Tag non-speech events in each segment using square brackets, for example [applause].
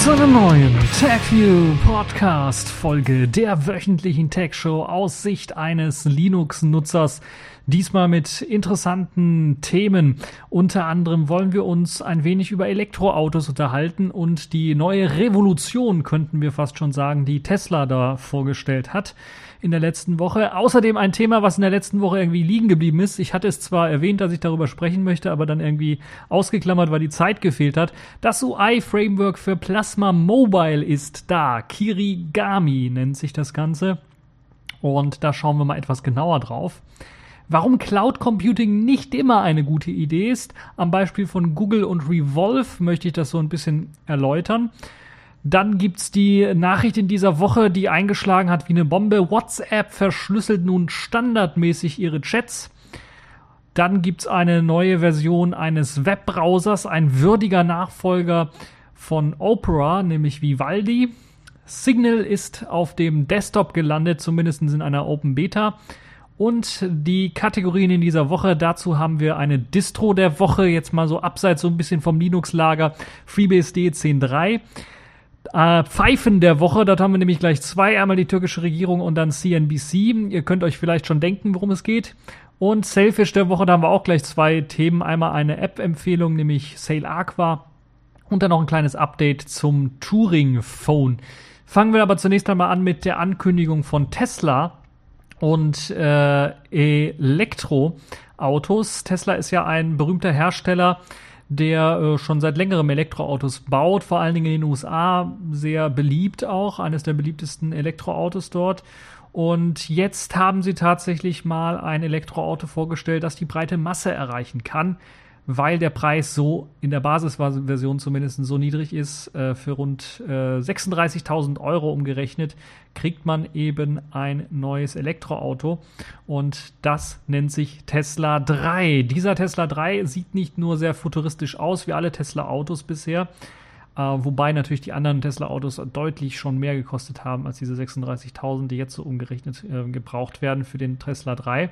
zu einer neuen TechView Podcast Folge der wöchentlichen Tech Show aus Sicht eines Linux-Nutzers. Diesmal mit interessanten Themen. Unter anderem wollen wir uns ein wenig über Elektroautos unterhalten und die neue Revolution, könnten wir fast schon sagen, die Tesla da vorgestellt hat in der letzten Woche. Außerdem ein Thema, was in der letzten Woche irgendwie liegen geblieben ist. Ich hatte es zwar erwähnt, dass ich darüber sprechen möchte, aber dann irgendwie ausgeklammert, weil die Zeit gefehlt hat. Das UI-Framework für Plasma Mobile ist da. Kirigami nennt sich das Ganze. Und da schauen wir mal etwas genauer drauf. Warum Cloud Computing nicht immer eine gute Idee ist, am Beispiel von Google und Revolve möchte ich das so ein bisschen erläutern. Dann gibt's die Nachricht in dieser Woche, die eingeschlagen hat wie eine Bombe. WhatsApp verschlüsselt nun standardmäßig ihre Chats. Dann gibt's eine neue Version eines Webbrowsers, ein würdiger Nachfolger von Opera, nämlich Vivaldi. Signal ist auf dem Desktop gelandet, zumindest in einer Open Beta. Und die Kategorien in dieser Woche, dazu haben wir eine Distro der Woche, jetzt mal so abseits so ein bisschen vom Linux-Lager, FreeBSD 10.3. Äh, Pfeifen der Woche, dort haben wir nämlich gleich zwei, einmal die türkische Regierung und dann CNBC. Ihr könnt euch vielleicht schon denken, worum es geht. Und Selfish der Woche, da haben wir auch gleich zwei Themen. Einmal eine App-Empfehlung, nämlich Sale Aqua und dann noch ein kleines Update zum Touring Phone. Fangen wir aber zunächst einmal an mit der Ankündigung von Tesla und äh, Elektroautos. Tesla ist ja ein berühmter Hersteller der äh, schon seit längerem Elektroautos baut, vor allen Dingen in den USA sehr beliebt auch, eines der beliebtesten Elektroautos dort. Und jetzt haben sie tatsächlich mal ein Elektroauto vorgestellt, das die breite Masse erreichen kann weil der Preis so in der Basisversion zumindest so niedrig ist, äh, für rund äh, 36.000 Euro umgerechnet, kriegt man eben ein neues Elektroauto und das nennt sich Tesla 3. Dieser Tesla 3 sieht nicht nur sehr futuristisch aus wie alle Tesla Autos bisher, äh, wobei natürlich die anderen Tesla Autos deutlich schon mehr gekostet haben als diese 36.000, die jetzt so umgerechnet äh, gebraucht werden für den Tesla 3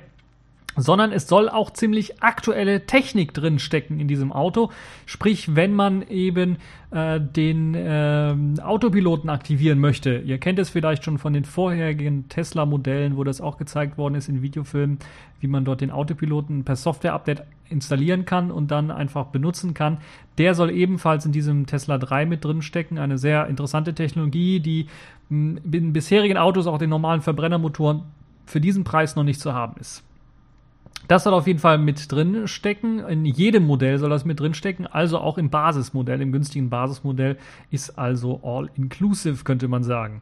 sondern es soll auch ziemlich aktuelle Technik drin stecken in diesem Auto. Sprich, wenn man eben äh, den äh, Autopiloten aktivieren möchte. Ihr kennt es vielleicht schon von den vorherigen Tesla-Modellen, wo das auch gezeigt worden ist in Videofilmen, wie man dort den Autopiloten per Software-Update installieren kann und dann einfach benutzen kann. Der soll ebenfalls in diesem Tesla 3 mit drin stecken. Eine sehr interessante Technologie, die in bisherigen Autos, auch den normalen Verbrennermotoren, für diesen Preis noch nicht zu haben ist. Das soll auf jeden Fall mit drin stecken. In jedem Modell soll das mit drin stecken. Also auch im Basismodell, im günstigen Basismodell ist also all inclusive, könnte man sagen.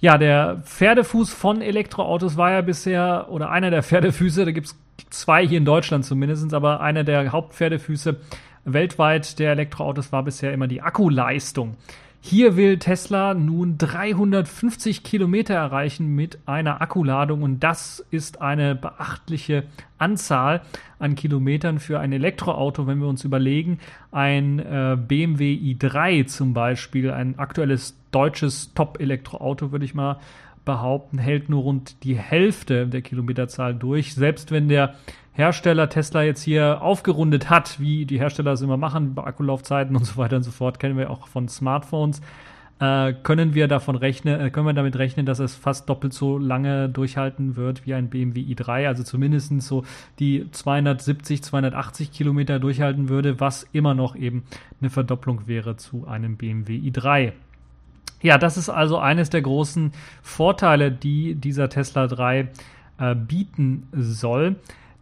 Ja, der Pferdefuß von Elektroautos war ja bisher, oder einer der [laughs] Pferdefüße, da gibt es zwei hier in Deutschland zumindest, aber einer der Hauptpferdefüße weltweit der Elektroautos war bisher immer die Akkuleistung. Hier will Tesla nun 350 Kilometer erreichen mit einer Akkuladung und das ist eine beachtliche Anzahl an Kilometern für ein Elektroauto, wenn wir uns überlegen, ein äh, BMW i3 zum Beispiel, ein aktuelles deutsches Top-Elektroauto, würde ich mal behaupten, hält nur rund die Hälfte der Kilometerzahl durch. Selbst wenn der Hersteller Tesla jetzt hier aufgerundet hat, wie die Hersteller es immer machen, bei Akkulaufzeiten und so weiter und so fort, kennen wir auch von Smartphones, äh, können wir davon rechnen, äh, können wir damit rechnen, dass es fast doppelt so lange durchhalten wird wie ein BMW i3, also zumindest so die 270, 280 Kilometer durchhalten würde, was immer noch eben eine Verdopplung wäre zu einem BMW i3. Ja, das ist also eines der großen Vorteile, die dieser Tesla 3 äh, bieten soll.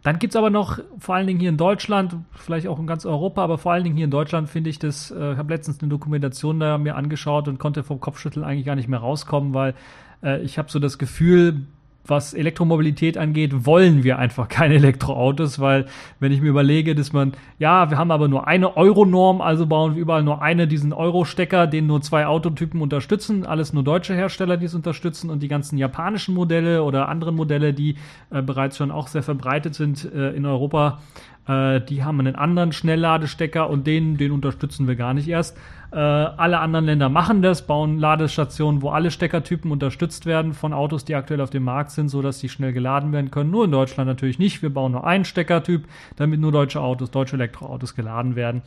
Dann gibt es aber noch, vor allen Dingen hier in Deutschland, vielleicht auch in ganz Europa, aber vor allen Dingen hier in Deutschland finde ich das, äh, ich habe letztens eine Dokumentation da mir angeschaut und konnte vom Kopfschütteln eigentlich gar nicht mehr rauskommen, weil äh, ich habe so das Gefühl, was Elektromobilität angeht, wollen wir einfach keine Elektroautos, weil wenn ich mir überlege, dass man, ja, wir haben aber nur eine Euro-Norm, also bauen wir überall nur eine diesen Euro-Stecker, den nur zwei Autotypen unterstützen, alles nur deutsche Hersteller, die es unterstützen und die ganzen japanischen Modelle oder anderen Modelle, die äh, bereits schon auch sehr verbreitet sind äh, in Europa, Äh, die haben einen anderen Schnellladestecker und den, den unterstützen wir gar nicht erst. Äh, alle anderen Länder machen das, bauen Ladestationen, wo alle Steckertypen unterstützt werden von Autos, die aktuell auf dem Markt sind, sodass die schnell geladen werden können. Nur in Deutschland natürlich nicht. Wir bauen nur einen Steckertyp, damit nur deutsche Autos, deutsche Elektroautos geladen werden.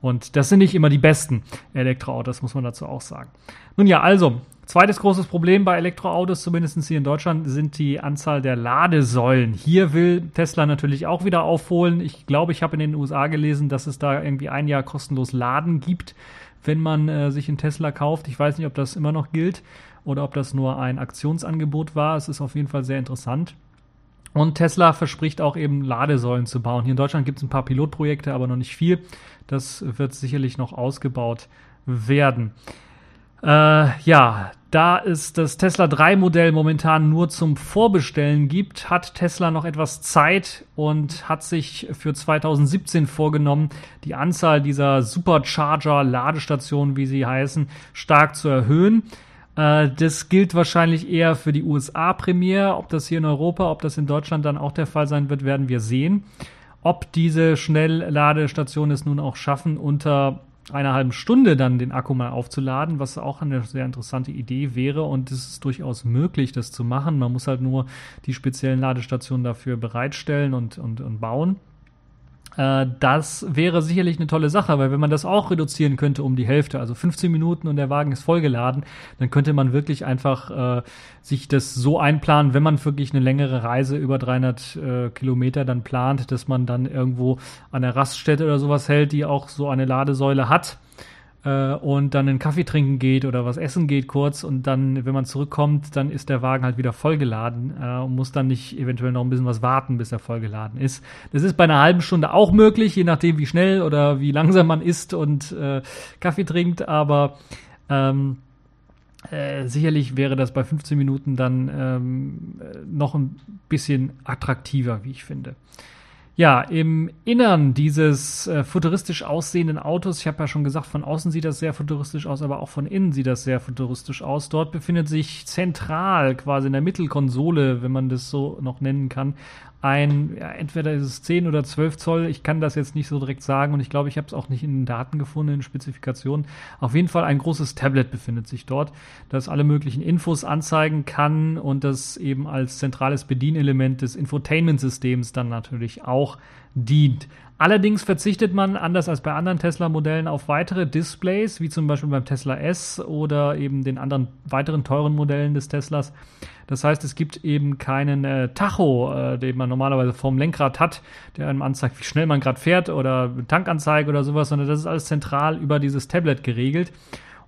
Und das sind nicht immer die besten Elektroautos, muss man dazu auch sagen. Nun ja, also, zweites großes Problem bei Elektroautos, zumindest hier in Deutschland, sind die Anzahl der Ladesäulen. Hier will Tesla natürlich auch wieder aufholen. Ich glaube, ich habe in den USA gelesen, dass es da irgendwie ein Jahr kostenlos Laden gibt, wenn man äh, sich einen Tesla kauft. Ich weiß nicht, ob das immer noch gilt oder ob das nur ein Aktionsangebot war. Es ist auf jeden Fall sehr interessant. Und Tesla verspricht auch eben Ladesäulen zu bauen. Hier in Deutschland gibt es ein paar Pilotprojekte, aber noch nicht viel. Das wird sicherlich noch ausgebaut werden. Äh, ja, da es das Tesla 3 Modell momentan nur zum Vorbestellen gibt, hat Tesla noch etwas Zeit und hat sich für 2017 vorgenommen, die Anzahl dieser Supercharger Ladestationen, wie sie heißen, stark zu erhöhen. Äh, das gilt wahrscheinlich eher für die USA Premiere. Ob das hier in Europa, ob das in Deutschland dann auch der Fall sein wird, werden wir sehen. Ob diese Schnellladestationen es nun auch schaffen, unter einer halben Stunde dann den Akku mal aufzuladen, was auch eine sehr interessante Idee wäre. Und es ist durchaus möglich, das zu machen. Man muss halt nur die speziellen Ladestationen dafür bereitstellen und, und, und bauen. Äh, das wäre sicherlich eine tolle Sache, weil wenn man das auch reduzieren könnte um die Hälfte, also 15 Minuten und der Wagen ist vollgeladen, dann könnte man wirklich einfach äh, sich das so einplanen, wenn man wirklich eine längere Reise über 300 äh, Kilometer dann plant, dass man dann irgendwo an der Raststätte oder sowas hält, die auch so eine Ladesäule hat äh, und dann einen Kaffee trinken geht oder was essen geht kurz und dann, wenn man zurückkommt, dann ist der Wagen halt wieder vollgeladen äh, und muss dann nicht eventuell noch ein bisschen was warten, bis er vollgeladen ist. Das ist bei einer halben Stunde auch möglich, je nachdem wie schnell oder wie langsam man isst und äh, Kaffee trinkt, aber ähm, äh, sicherlich wäre das bei 15 Minuten dann ähm, noch ein bisschen attraktiver, wie ich finde. Ja, im Innern dieses äh, futuristisch aussehenden Autos, ich habe ja schon gesagt, von außen sieht das sehr futuristisch aus, aber auch von innen sieht das sehr futuristisch aus. Dort befindet sich zentral, quasi in der Mittelkonsole, wenn man das so noch nennen kann, ein, ja, entweder ist es 10 oder 12 Zoll, ich kann das jetzt nicht so direkt sagen und ich glaube, ich habe es auch nicht in den Daten gefunden, in Spezifikationen. Auf jeden Fall ein großes Tablet befindet sich dort, das alle möglichen Infos anzeigen kann und das eben als zentrales Bedienelement des Infotainment-Systems dann natürlich auch dient. Allerdings verzichtet man, anders als bei anderen Tesla-Modellen, auf weitere Displays, wie zum Beispiel beim Tesla S oder eben den anderen weiteren teuren Modellen des Teslas. Das heißt, es gibt eben keinen äh, Tacho, äh, den man normalerweise vorm Lenkrad hat, der einem anzeigt, wie schnell man gerade fährt oder Tankanzeige oder sowas, sondern das ist alles zentral über dieses Tablet geregelt.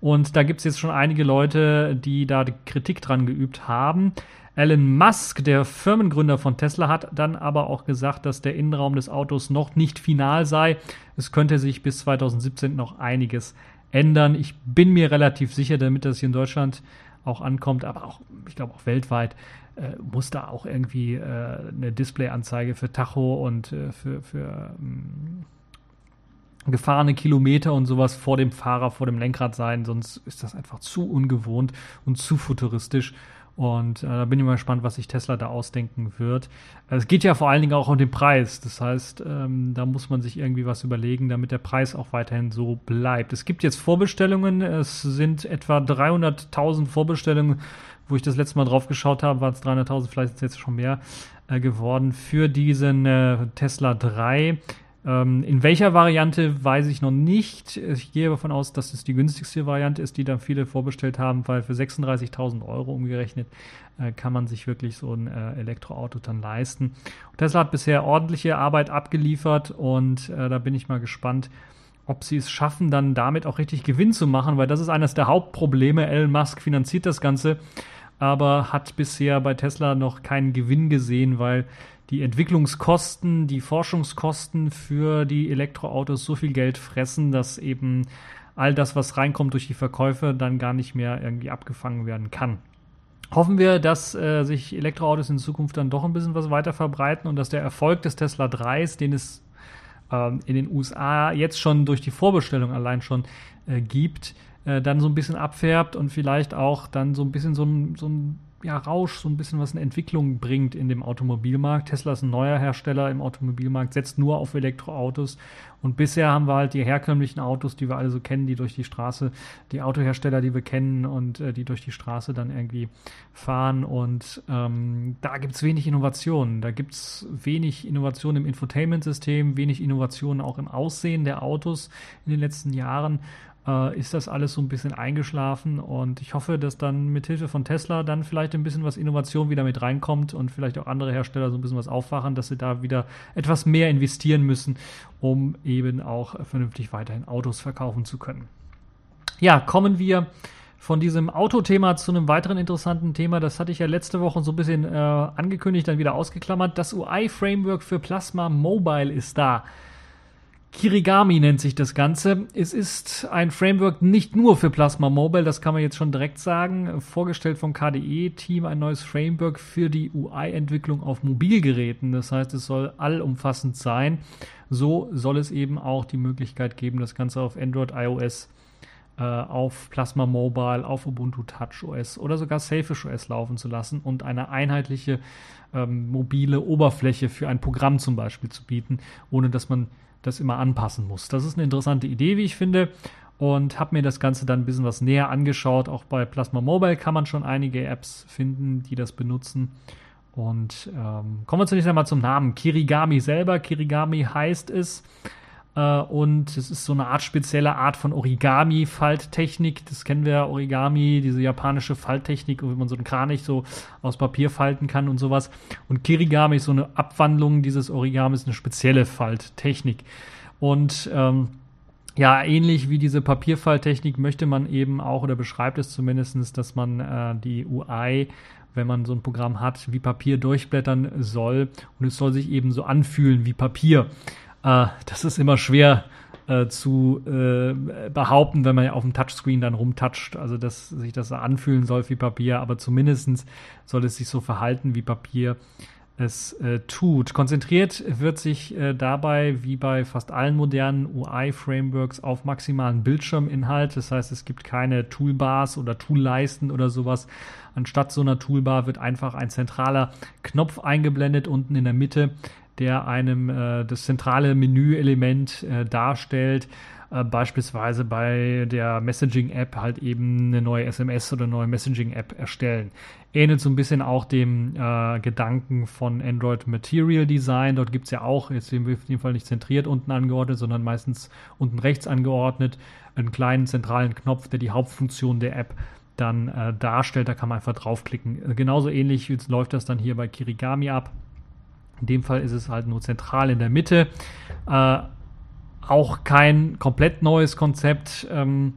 Und da gibt es jetzt schon einige Leute, die da Kritik dran geübt haben. Elon Musk, der Firmengründer von Tesla, hat dann aber auch gesagt, dass der Innenraum des Autos noch nicht final sei. Es könnte sich bis 2017 noch einiges ändern. Ich bin mir relativ sicher, damit das hier in Deutschland auch ankommt, aber auch, ich glaube auch weltweit, äh, muss da auch irgendwie äh, eine Displayanzeige für Tacho und äh, für, für ähm, gefahrene Kilometer und sowas vor dem Fahrer, vor dem Lenkrad sein, sonst ist das einfach zu ungewohnt und zu futuristisch. Und äh, da bin ich mal gespannt, was sich Tesla da ausdenken wird. Es geht ja vor allen Dingen auch um den Preis. Das heißt, ähm, da muss man sich irgendwie was überlegen, damit der Preis auch weiterhin so bleibt. Es gibt jetzt Vorbestellungen. Es sind etwa 300.000 Vorbestellungen. Wo ich das letzte Mal drauf geschaut habe, waren es 300.000, vielleicht ist es jetzt schon mehr äh, geworden für diesen äh, Tesla 3. Ähm, in welcher Variante weiß ich noch nicht. Ich gehe davon aus, dass es die günstigste Variante ist, die dann viele vorbestellt haben, weil für 36.000 Euro umgerechnet äh, kann man sich wirklich so ein äh, Elektroauto dann leisten. Und Tesla hat bisher ordentliche Arbeit abgeliefert und äh, da bin ich mal gespannt, ob sie es schaffen, dann damit auch richtig Gewinn zu machen, weil das ist eines der Hauptprobleme. Elon Musk finanziert das Ganze, aber hat bisher bei Tesla noch keinen Gewinn gesehen, weil die Entwicklungskosten, die Forschungskosten für die Elektroautos so viel Geld fressen, dass eben all das, was reinkommt durch die Verkäufe, dann gar nicht mehr irgendwie abgefangen werden kann. Hoffen wir, dass äh, sich Elektroautos in Zukunft dann doch ein bisschen was weiter verbreiten und dass der Erfolg des Tesla 3s, den es ähm, in den USA jetzt schon durch die Vorbestellung allein schon äh, gibt, äh, dann so ein bisschen abfärbt und vielleicht auch dann so ein bisschen so ein, so ein ja, Rausch, so ein bisschen was in Entwicklung bringt in dem Automobilmarkt. Tesla ist ein neuer Hersteller im Automobilmarkt, setzt nur auf Elektroautos. Und bisher haben wir halt die herkömmlichen Autos, die wir alle so kennen, die durch die Straße, die Autohersteller, die wir kennen und äh, die durch die Straße dann irgendwie fahren. Und ähm, da gibt es wenig Innovationen. Da gibt es wenig Innovation im Infotainment-System, wenig Innovationen auch im Aussehen der Autos in den letzten Jahren äh, ist das alles so ein bisschen eingeschlafen und ich hoffe, dass dann mit Hilfe von Tesla dann vielleicht ein bisschen was Innovation wieder mit reinkommt und vielleicht auch andere Hersteller so ein bisschen was aufwachen, dass sie da wieder etwas mehr investieren müssen, um eben auch vernünftig weiterhin Autos verkaufen zu können. Ja, kommen wir von diesem Autothema zu einem weiteren interessanten Thema. Das hatte ich ja letzte Woche so ein bisschen äh, angekündigt, dann wieder ausgeklammert. Das UI-Framework für Plasma Mobile ist da. Kirigami nennt sich das Ganze. Es ist ein Framework nicht nur für Plasma Mobile, das kann man jetzt schon direkt sagen. Vorgestellt vom KDE-Team ein neues Framework für die UI-Entwicklung auf Mobilgeräten. Das heißt, es soll allumfassend sein. So soll es eben auch die Möglichkeit geben, das Ganze auf Android, iOS, äh, auf Plasma Mobile, auf Ubuntu Touch OS oder sogar Selfish OS laufen zu lassen und eine einheitliche ähm, mobile Oberfläche für ein Programm zum Beispiel zu bieten, ohne dass man das immer anpassen muss. Das ist eine interessante Idee, wie ich finde. Und habe mir das Ganze dann ein bisschen was näher angeschaut. Auch bei Plasma Mobile kann man schon einige Apps finden, die das benutzen. Und ähm, kommen wir zunächst einmal zum Namen. Kirigami selber. Kirigami heißt es. Äh, und es ist so eine Art spezielle Art von Origami-Falttechnik. Das kennen wir, Origami, diese japanische Falttechnik, wo man so einen Kranich so aus Papier falten kann und sowas. Und Kirigami ist so eine Abwandlung dieses Origamis, eine spezielle Falttechnik. Und ähm, ja, ähnlich wie diese Papierfalttechnik möchte man eben auch oder beschreibt es zumindest, dass man äh, die UI wenn man so ein Programm hat, wie Papier durchblättern soll und es soll sich eben so anfühlen wie Papier. Äh, das ist immer schwer äh, zu äh, behaupten, wenn man ja auf dem Touchscreen dann rumtoucht. Also, dass sich das anfühlen soll wie Papier, aber zumindest soll es sich so verhalten wie Papier es äh, tut. Konzentriert wird sich äh, dabei, wie bei fast allen modernen UI-Frameworks, auf maximalen Bildschirminhalt. Das heißt, es gibt keine Toolbars oder Toolleisten oder sowas. Anstatt so einer Toolbar wird einfach ein zentraler Knopf eingeblendet unten in der Mitte, der einem äh, das zentrale Menüelement äh, darstellt. Äh, beispielsweise bei der Messaging-App halt eben eine neue SMS oder eine neue Messaging-App erstellen. Ähnelt so ein bisschen auch dem äh, Gedanken von Android Material Design. Dort gibt es ja auch, jetzt in dem Fall nicht zentriert unten angeordnet, sondern meistens unten rechts angeordnet, einen kleinen zentralen Knopf, der die Hauptfunktion der App dann äh, darstellt. Da kann man einfach draufklicken. Äh, genauso ähnlich läuft das dann hier bei Kirigami ab. In dem Fall ist es halt nur zentral in der Mitte. Äh, auch kein komplett neues Konzept. Ähm,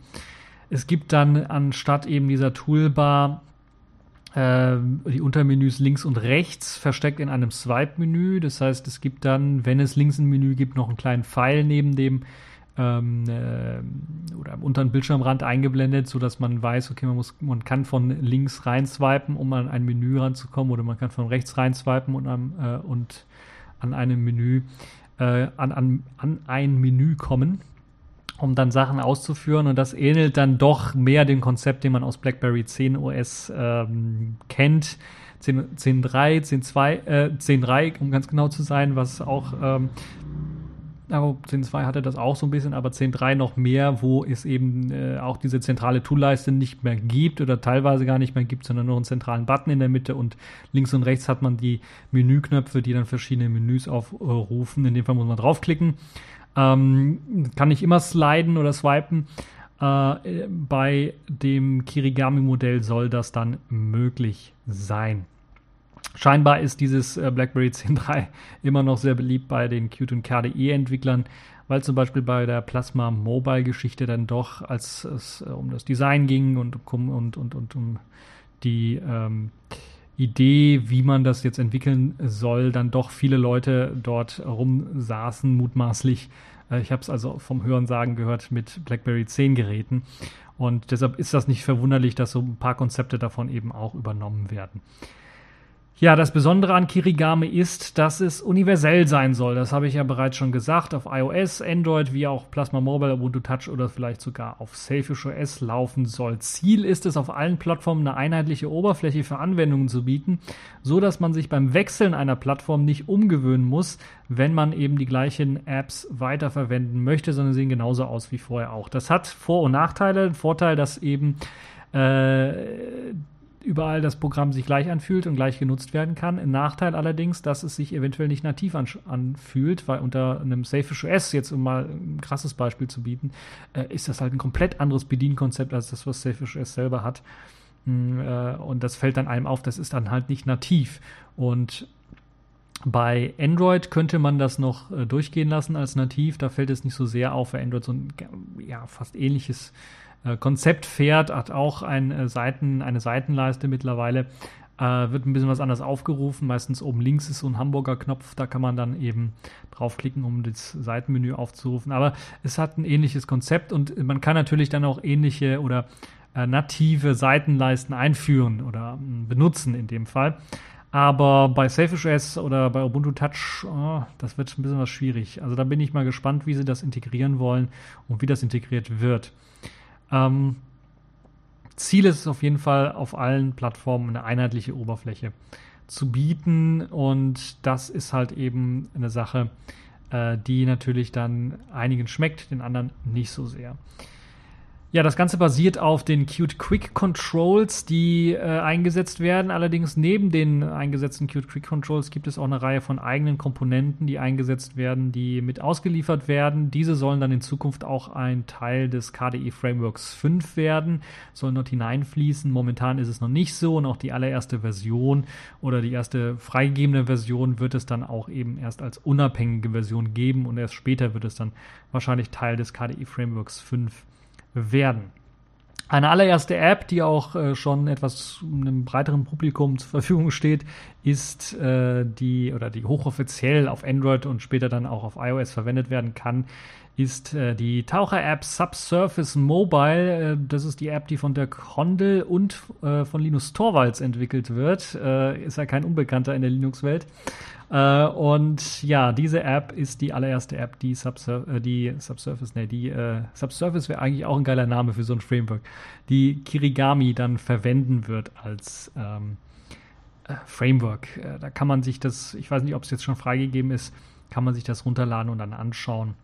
es gibt dann anstatt eben dieser Toolbar äh, die Untermenüs links und rechts versteckt in einem Swipe-Menü. Das heißt, es gibt dann, wenn es links ein Menü gibt, noch einen kleinen Pfeil neben dem ähm, äh, oder unter den Bildschirmrand eingeblendet, sodass man weiß, okay, man muss, man kann von links rein swipen, um an ein Menü ranzukommen, oder man kann von rechts rein swipen und, an, äh, und an einem Menü äh, an, an, an ein Menü kommen, um dann Sachen auszuführen. Und das ähnelt dann doch mehr dem Konzept, den man aus BlackBerry 10 OS ähm, kennt. 10.3, 10.2, äh, 10.3, um ganz genau zu sein, was auch ähm, aber 10.2 hatte das auch so ein bisschen, aber 10.3 noch mehr, wo es eben äh, auch diese zentrale Toolleiste nicht mehr gibt oder teilweise gar nicht mehr gibt, sondern nur einen zentralen Button in der Mitte und links und rechts hat man die Menüknöpfe, die dann verschiedene Menüs aufrufen. In dem Fall muss man draufklicken. Ähm, kann nicht immer sliden oder swipen. Äh, bei dem Kirigami-Modell soll das dann möglich sein. Scheinbar ist dieses äh, BlackBerry [laughs] 10.3 immer noch sehr beliebt bei den Qt und KDE-Entwicklern, weil zum Beispiel bei der Plasma Mobile-Geschichte dann doch, als es äh, um das Design ging und, und, und, und um die ähm, Idee, wie man das jetzt entwickeln soll, dann doch viele Leute dort rumsaßen, mutmaßlich. Äh, ich habe es also vom Hörensagen gehört mit BlackBerry 10 Geräten. Und deshalb ist das nicht verwunderlich, dass so ein paar Konzepte davon eben auch übernommen werden. Ja, das Besondere an Kirigami ist, dass es universell sein soll. Das habe ich ja bereits schon gesagt. Auf iOS, Android, wie auch Plasma Mobile, Ubuntu Touch oder vielleicht sogar auf Selfish OS laufen soll. Ziel ist es, auf allen Plattformen eine einheitliche Oberfläche für Anwendungen zu bieten, so dass man sich beim Wechseln einer Plattform nicht umgewöhnen muss, wenn man eben die gleichen Apps weiterverwenden möchte, sondern sehen genauso aus wie vorher auch. Das hat Vor- und Nachteile. Vorteil, dass eben äh, überall das Programm sich gleich anfühlt und gleich genutzt werden kann. Ein Nachteil allerdings, dass es sich eventuell nicht nativ anfühlt, weil unter einem Safish OS, jetzt um mal ein krasses Beispiel zu bieten, äh, ist das halt ein komplett anderes Bedienkonzept als das, was Safish OS selber hat. Mm, äh, und das fällt dann einem auf, das ist dann halt nicht nativ. Und bei Android könnte man das noch äh, durchgehen lassen als nativ. Da fällt es nicht so sehr auf, weil Android so ein ja, fast ähnliches äh, Konzept fährt, hat auch ein, äh, Seiten, eine Seitenleiste mittlerweile. Äh, wird ein bisschen was anders aufgerufen. Meistens oben links ist so ein Hamburger Knopf, da kann man dann eben draufklicken, um das Seitenmenü aufzurufen. Aber es hat ein ähnliches Konzept und man kann natürlich dann auch ähnliche oder äh, native Seitenleisten einführen oder äh, benutzen in dem Fall. Aber bei Selfish OS oder bei Ubuntu Touch, oh, das wird ein bisschen was schwierig. Also da bin ich mal gespannt, wie sie das integrieren wollen und wie das integriert wird. Ähm, Ziel ist es auf jeden Fall, auf allen Plattformen eine einheitliche Oberfläche zu bieten. Und das ist halt eben eine Sache, äh, die natürlich dann einigen schmeckt, den anderen nicht so sehr. Ja, das Ganze basiert auf den Qt Quick Controls, die äh, eingesetzt werden. Allerdings neben den eingesetzten Qt Quick Controls gibt es auch eine Reihe von eigenen Komponenten, die eingesetzt werden, die mit ausgeliefert werden. Diese sollen dann in Zukunft auch ein Teil des KDE Frameworks 5 werden, sollen dort hineinfließen. Momentan ist es noch nicht so und auch die allererste Version oder die erste freigegebene Version wird es dann auch eben erst als unabhängige Version geben und erst später wird es dann wahrscheinlich Teil des KDE Frameworks 5 werden. Eine allererste App, die auch äh, schon etwas einem breiteren Publikum zur Verfügung steht, ist äh, die oder die hochoffiziell auf Android und später dann auch auf iOS verwendet werden kann, ist äh, die Taucher-App Subsurface Mobile. Äh, das ist die App, die von der Condel und äh, von Linus Torvalds entwickelt wird. Äh, ist ja kein Unbekannter in der Linux-Welt. Äh, und ja, diese App ist die allererste App, die, Subsurf äh, die Subsurface, ne, die Subsurface wäre eigentlich auch ein geiler Name für so ein Framework, die Kirigami dann verwenden wird als ähm, äh, Framework. Da kann man sich das, ich weiß nicht, ob es jetzt schon freigegeben ist, kann man sich das runterladen und dann anschauen.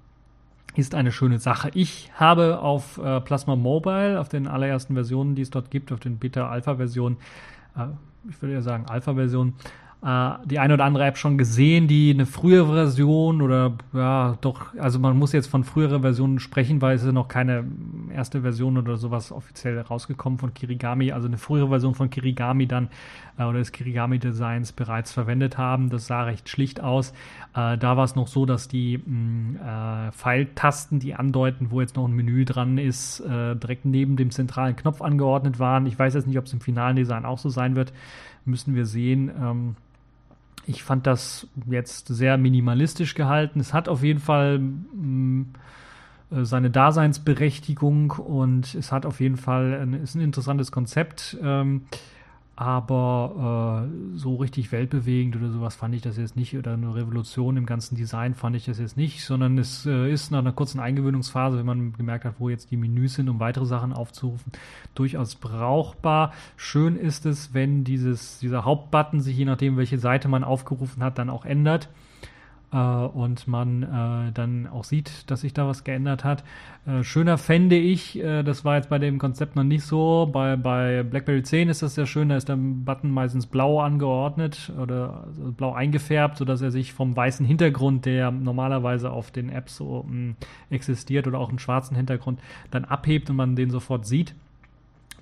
Ist eine schöne Sache. Ich habe auf äh, Plasma Mobile, auf den allerersten Versionen, die es dort gibt, auf den Beta-Alpha-Versionen, ich würde ja sagen Alpha-Version, äh, die eine oder andere App schon gesehen, die eine frühere Version oder ja, doch, also man muss jetzt von früherer Version sprechen, weil es ist noch keine erste Version oder sowas offiziell rausgekommen von Kirigami, also eine frühere Version von Kirigami dann äh, oder des Kirigami Designs bereits verwendet haben. Das sah recht schlicht aus. Äh, da war es noch so, dass die mh, äh, Pfeiltasten, die andeuten, wo jetzt noch ein Menü dran ist, äh, direkt neben dem zentralen Knopf angeordnet waren. Ich weiß jetzt nicht, ob es im finalen Design auch so sein wird. Müssen wir sehen. Ähm, ich fand das jetzt sehr minimalistisch gehalten. Es hat auf jeden Fall mm, äh, seine Daseinsberechtigung und es hat auf jeden Fall ein, ist ein interessantes Konzept. Ähm, aber äh, so richtig weltbewegend oder sowas fand ich das jetzt nicht. Oder eine Revolution im ganzen Design fand ich das jetzt nicht, sondern es äh, ist nach einer kurzen Eingewöhnungsphase, wenn man gemerkt hat, wo jetzt die Menüs sind, um weitere Sachen aufzurufen, durchaus brauchbar. Schön ist es, wenn dieses, dieser Hauptbutton sich je nachdem, welche Seite man aufgerufen hat, dann auch ändert äh, und man äh, dann auch sieht, dass sich da was geändert hat. Äh, schöner fände ich, äh, das war jetzt bei dem Konzept noch nicht so, bei, bei BlackBerry 10 ist das sehr schön, da ist der Button meistens blau angeordnet oder also blau eingefärbt, sodass er sich vom weißen Hintergrund, der normalerweise auf den Apps so mh, mm, existiert oder auch einen schwarzen Hintergrund, dann abhebt und man den sofort sieht.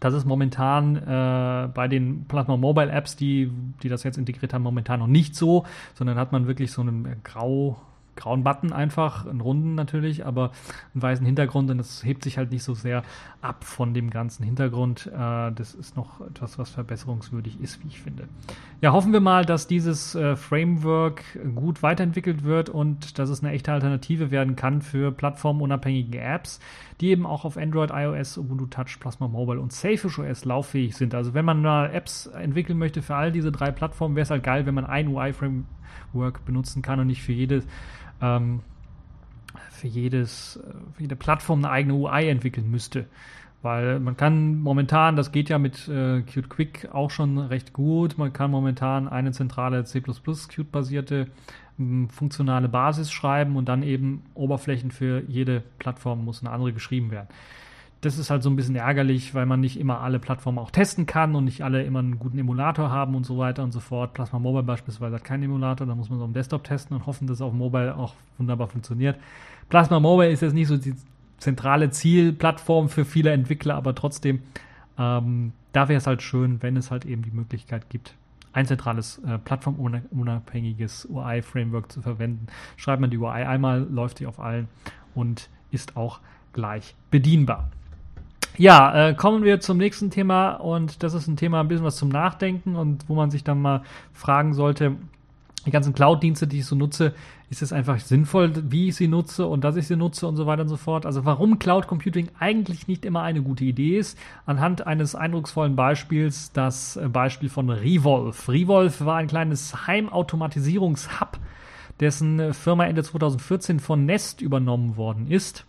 Das ist momentan äh, bei den Plasma Mobile Apps, die, die das jetzt integriert haben, momentan noch nicht so, sondern hat man wirklich so einen grau, grauen Button einfach, einen runden natürlich, aber einen weißen Hintergrund und das hebt sich halt nicht so sehr ab von dem ganzen Hintergrund. Äh, das ist noch etwas, was verbesserungswürdig ist, wie ich finde. Ja, hoffen wir mal, dass dieses äh, Framework gut weiterentwickelt wird und dass es eine echte Alternative werden kann für plattformunabhängige Apps, die eben auch auf Android, iOS, Ubuntu Touch, Plasma Mobile und Selfish OS lauffähig sind. Also wenn man mal Apps entwickeln möchte für all diese drei Plattformen, wäre es halt geil, wenn man ein UI-Framework benutzen kann und nicht für jede ähm, für jedes, äh, für jede Plattform eine eigene UI entwickeln müsste. Weil man kann momentan, das geht ja mit äh, Qt Quick auch schon recht gut, man kann momentan eine zentrale C++ Qt-basierte funktionale Basis schreiben und dann eben Oberflächen für jede Plattform muss eine andere geschrieben werden das ist halt so ein bisschen ärgerlich, weil man nicht immer alle Plattformen auch testen kann und nicht alle immer einen guten Emulator haben und so weiter und so fort. Plasma Mobile beispielsweise hat keinen Emulator, da muss man so am Desktop testen und hoffen, dass es auf Mobile auch wunderbar funktioniert. Plasma Mobile ist jetzt nicht so die zentrale Zielplattform für viele Entwickler, aber trotzdem, ähm, da wäre es halt schön, wenn es halt eben die Möglichkeit gibt, ein zentrales äh, plattformunabhängiges UI-Framework zu verwenden. Schreibt man die UI einmal, läuft sie auf allen und ist auch gleich bedienbar. Ja, äh, kommen wir zum nächsten Thema und das ist ein Thema ein bisschen was zum Nachdenken und wo man sich dann mal fragen sollte, die ganzen Cloud-Dienste, die ich so nutze, ist es einfach sinnvoll, wie ich sie nutze und dass ich sie nutze und so weiter und so fort. Also warum Cloud Computing eigentlich nicht immer eine gute Idee ist, anhand eines eindrucksvollen Beispiels, das äh, Beispiel von Revolve. Revolve war ein kleines Heimautomatisierungshub, dessen Firma Ende 2014 von Nest übernommen worden ist.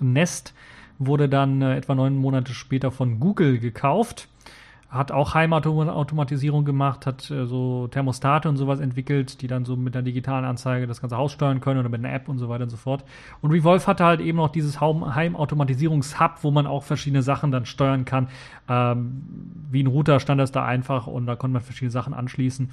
Nest wurde dann äh, etwa neun Monate später von Google gekauft. Hat auch Heimautomatisierung gemacht, hat äh, so Thermostate und sowas entwickelt, die dann so mit einer digitalen Anzeige das ganze Haus steuern können oder mit einer App und so weiter und so fort. Und Revolve hatte halt eben noch dieses Heimautomatisierungshub, wo man auch verschiedene Sachen dann steuern kann. Ähm, wie ein Router stand das da einfach und da konnte man verschiedene Sachen anschließen.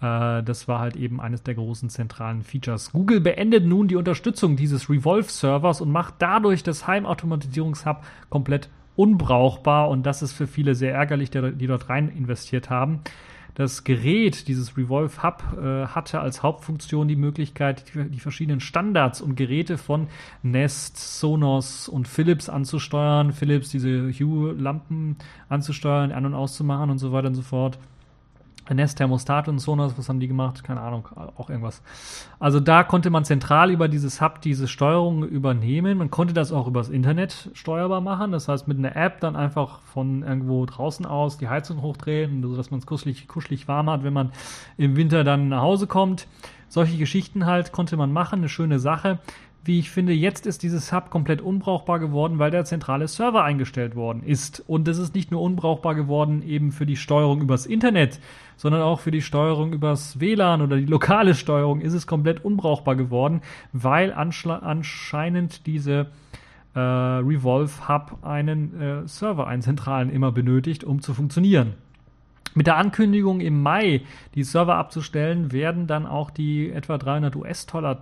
Äh, das war halt eben eines der großen zentralen Features. Google beendet nun die Unterstützung dieses Revolve-Servers und macht dadurch das Heimautomatisierungshub komplett unbrauchbar und das ist für viele sehr ärgerlich, die, dort rein investiert haben. Das Gerät, dieses Revolve Hub, äh, hatte als Hauptfunktion die Möglichkeit, die, verschiedenen Standards und Geräte von Nest, Sonos und Philips anzusteuern. Philips diese Hue-Lampen anzusteuern, an- und auszumachen und so weiter und so fort. Nest Thermostat und Sonos, was haben die gemacht? Keine Ahnung, auch irgendwas. Also da konnte man zentral über dieses Hub diese Steuerung übernehmen. Man konnte das auch übers Internet steuerbar machen. Das heißt, mit einer App dann einfach von irgendwo draußen aus die Heizung hochdrehen, sodass man es kuschelig, kuschelig warm hat, wenn man im Winter dann nach Hause kommt. Solche Geschichten halt konnte man machen, eine schöne Sache wie ich finde, jetzt ist dieses Hub komplett unbrauchbar geworden, weil der zentrale Server eingestellt worden ist. Und es ist nicht nur unbrauchbar geworden eben für die Steuerung übers Internet, sondern auch für die Steuerung übers WLAN oder die lokale Steuerung ist es komplett unbrauchbar geworden, weil anscheinend diese äh, Revolve Hub einen äh, Server, einen zentralen immer benötigt, um zu funktionieren. Mit der Ankündigung im Mai, die Server abzustellen, werden dann auch die etwa 300 US-Dollar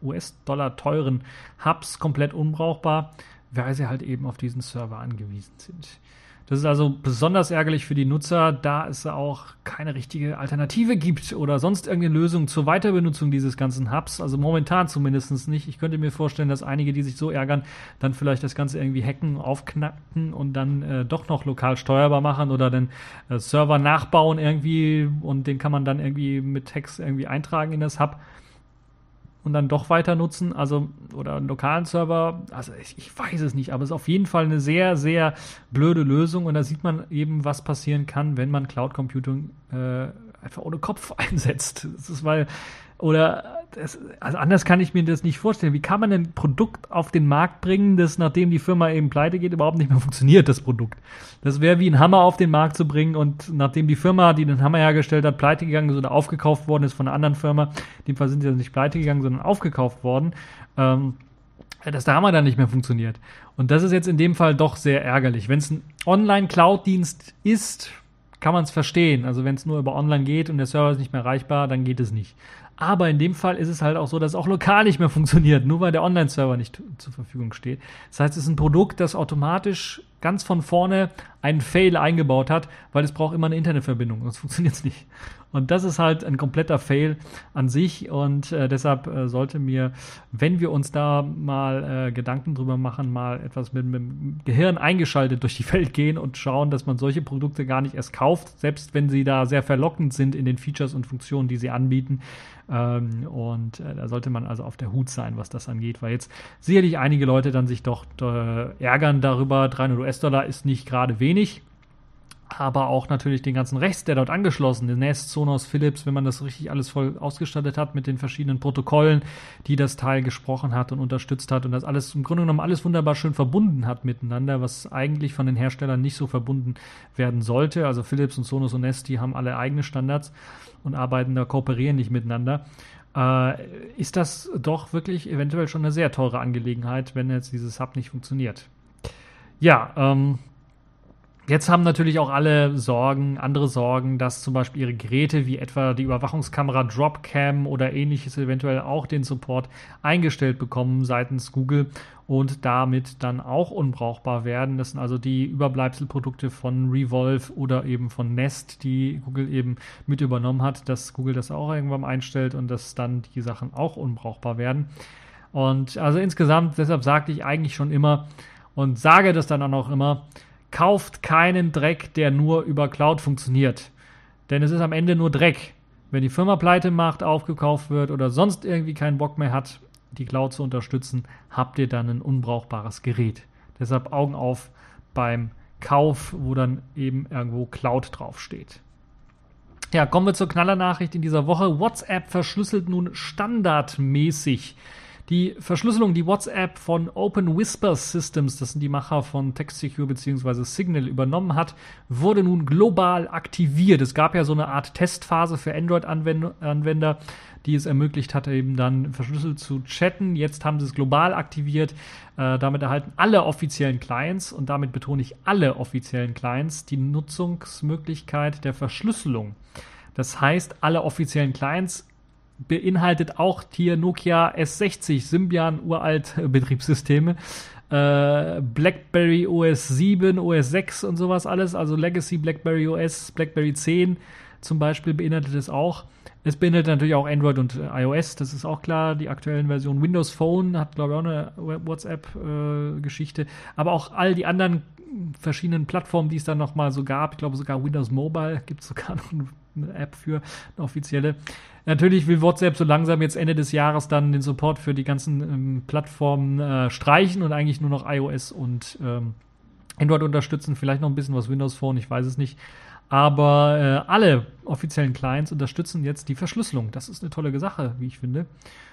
US teuren Hubs komplett unbrauchbar, weil sie halt eben auf diesen Server angewiesen sind. Das ist also besonders ärgerlich für die Nutzer, da es auch keine richtige Alternative gibt oder sonst irgendeine Lösung zur Weiterbenutzung dieses ganzen Hubs. Also momentan zumindest nicht. Ich könnte mir vorstellen, dass einige, die sich so ärgern, dann vielleicht das Ganze irgendwie hacken, aufknacken und dann äh, doch noch lokal steuerbar machen oder den äh, Server nachbauen irgendwie und den kann man dann irgendwie mit Hacks irgendwie eintragen in das Hub und dann doch weiter nutzen, also oder einen lokalen Server, also ich, ich, weiß es nicht, aber es ist auf jeden Fall eine sehr, sehr blöde Lösung und da sieht man eben, was passieren kann, wenn man Cloud Computing äh, einfach ohne Kopf [laughs] einsetzt. Das ist weil, oder das, also anders kann ich mir das nicht vorstellen. Wie kann man ein Produkt auf den Markt bringen, das nachdem die Firma eben pleite geht, überhaupt nicht mehr funktioniert, das Produkt? Das wäre wie ein Hammer auf den Markt zu bringen und nachdem die Firma, die den Hammer hergestellt hat, pleite gegangen ist oder aufgekauft worden ist von einer anderen Firma, in dem Fall sind sie also nicht pleite gegangen, sondern aufgekauft worden, ähm, dass der Hammer dann nicht mehr funktioniert. Und das ist jetzt in dem Fall doch sehr ärgerlich. Wenn es ein Online-Cloud-Dienst ist, kann man es verstehen. Also wenn es nur über Online geht und der Server ist nicht mehr erreichbar, dann geht es nicht. Aber in dem Fall ist es halt auch so, dass es auch lokal nicht mehr funktioniert, nur weil der Online-Server nicht zur Verfügung steht. Das heißt, es ist ein Produkt, das automatisch ganz von vorne einen Fail eingebaut hat, weil es braucht immer eine Internetverbindung, sonst [laughs] funktioniert es nicht. Und das ist halt ein kompletter Fail an sich und äh, deshalb äh, sollte mir, wenn wir uns da mal äh, Gedanken drüber machen, mal etwas mit, mit dem Gehirn eingeschaltet durch die Welt gehen und schauen, dass man solche Produkte gar nicht erst kauft, selbst wenn sie da sehr verlockend sind in den Features und Funktionen, die sie anbieten. Ähm, und äh, da sollte man also auf der Hut sein, was das angeht, weil jetzt sicherlich einige Leute dann sich doch äh, ärgern darüber. 300 US-Dollar ist nicht gerade wenig aber auch natürlich den ganzen Rest, der dort angeschlossen ist, Nest, Sonos, Philips, wenn man das richtig alles voll ausgestattet hat mit den verschiedenen Protokollen, die das Teil gesprochen hat und unterstützt hat und das alles im Grunde genommen alles wunderbar schön verbunden hat miteinander, was eigentlich von den Herstellern nicht so verbunden werden sollte. Also Philips und Sonos und Nest, die haben alle eigene Standards und arbeiten da, kooperieren nicht miteinander. Äh, ist das doch wirklich eventuell schon eine sehr teure Angelegenheit, wenn jetzt dieses Hub nicht funktioniert. Ja, ähm, Jetzt haben natürlich auch alle Sorgen, andere Sorgen, dass zum Beispiel ihre Geräte wie etwa die Überwachungskamera Dropcam oder ähnliches eventuell auch den Support eingestellt bekommen seitens Google und damit dann auch unbrauchbar werden. Das sind also die Überbleibselprodukte von Revolve oder eben von Nest, die Google eben mit übernommen hat, dass Google das auch irgendwann einstellt und dass dann die Sachen auch unbrauchbar werden. Und also insgesamt, deshalb sagte ich eigentlich schon immer und sage das dann auch immer, kauft keinen Dreck, der nur über Cloud funktioniert. Denn es ist am Ende nur Dreck. Wenn die Firma pleite macht, aufgekauft wird oder sonst irgendwie keinen Bock mehr hat, die Cloud zu unterstützen, habt ihr dann ein unbrauchbares Gerät. Deshalb Augen auf beim Kauf, wo dann eben irgendwo Cloud draufsteht. Ja, kommen wir zur Knallernachricht in dieser Woche. WhatsApp verschlüsselt nun standardmäßig die Verschlüsselung, die WhatsApp von Open Whisper Systems, das sind die Macher von TextSecure bzw. Signal, übernommen hat, wurde nun global aktiviert. Es gab ja so eine Art Testphase für Android-Anwender, die es ermöglicht hatte, eben dann verschlüsselt zu chatten. Jetzt haben sie es global aktiviert. Äh, damit erhalten alle offiziellen Clients, und damit betone ich alle offiziellen Clients, die Nutzungsmöglichkeit der Verschlüsselung. Das heißt, alle offiziellen Clients beinhaltet auch hier Nokia S60, Symbian uralt Betriebssysteme, äh, BlackBerry OS 7, OS 6 und sowas alles, also Legacy BlackBerry OS, BlackBerry 10 zum Beispiel beinhaltet es auch. Es beinhaltet natürlich auch Android und äh, iOS, das ist auch klar. Die aktuellen Versionen Windows Phone hat, glaube ich, auch eine WhatsApp-Geschichte. Äh, Aber auch all die anderen verschiedenen Plattformen, die es dann nochmal so gab. Ich glaube, sogar Windows Mobile [laughs] gibt es sogar noch App für, eine offizielle. Natürlich will WhatsApp so langsam jetzt Ende des Jahres dann den Support für die ganzen ähm, Plattformen äh, streichen und eigentlich nur noch iOS und ähm, Android unterstützen. Vielleicht noch ein bisschen was Windows Phone, ich weiß es nicht. Aber äh, alle offiziellen Clients unterstützen jetzt die Verschlüsselung. Das ist eine tolle Sache, wie ich finde.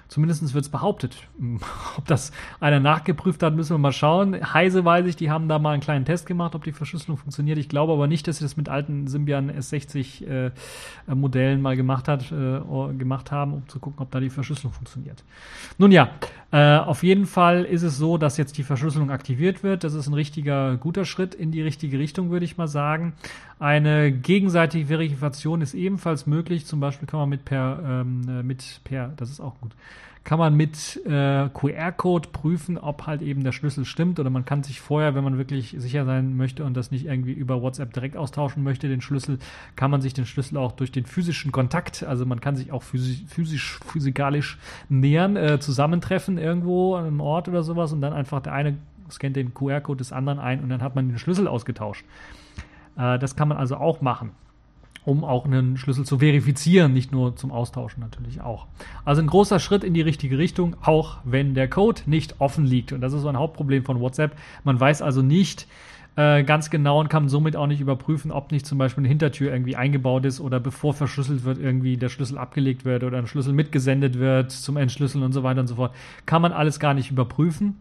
Zumindest wird es behauptet. [laughs] Ob das einer nachgeprüft hat, müssen wir mal schauen. Heise weiß ich, die haben da mal einen kleinen Test gemacht, ob die Verschlüsselung funktioniert. Ich glaube aber nicht, dass sie das mit alten Symbian S60 äh, Modellen mal gemacht hat, äh, gemacht haben, um zu gucken, ob da die Verschlüsselung funktioniert. Nun ja, äh, auf jeden Fall ist es so, dass jetzt die Verschlüsselung aktiviert wird. Das ist ein richtiger, guter Schritt in die richtige Richtung, würde ich mal sagen. Eine gegenseitige Verifikation ist ebenfalls möglich. Zum Beispiel kann man mit per, ähm, äh, mit per, das ist auch gut, kann man mit äh, QR-Code prüfen, ob halt eben der Schlüssel stimmt oder man kann sich vorher, wenn man wirklich sicher sein möchte und das nicht irgendwie über WhatsApp direkt austauschen möchte, den Schlüssel, kann man sich den Schlüssel auch durch den physischen Kontakt, also man kann sich auch physisch, physisch physikalisch nähern, äh, zusammentreffen irgendwo an einem Ort oder sowas und dann einfach der eine scannt den QR-Code des anderen ein und dann hat man den Schlüssel ausgetauscht. Äh, das kann man also auch machen um auch einen Schlüssel zu verifizieren, nicht nur zum Austauschen natürlich auch. Also ein großer Schritt in die richtige Richtung, auch wenn der Code nicht offen liegt. Und das ist so ein Hauptproblem von WhatsApp. Man weiß also nicht äh, ganz genau und kann somit auch nicht überprüfen, ob nicht zum Beispiel eine Hintertür irgendwie eingebaut ist oder bevor verschlüsselt wird, irgendwie der Schlüssel abgelegt wird oder ein Schlüssel mitgesendet wird zum Entschlüsseln und so weiter und so fort. Kann man alles gar nicht überprüfen,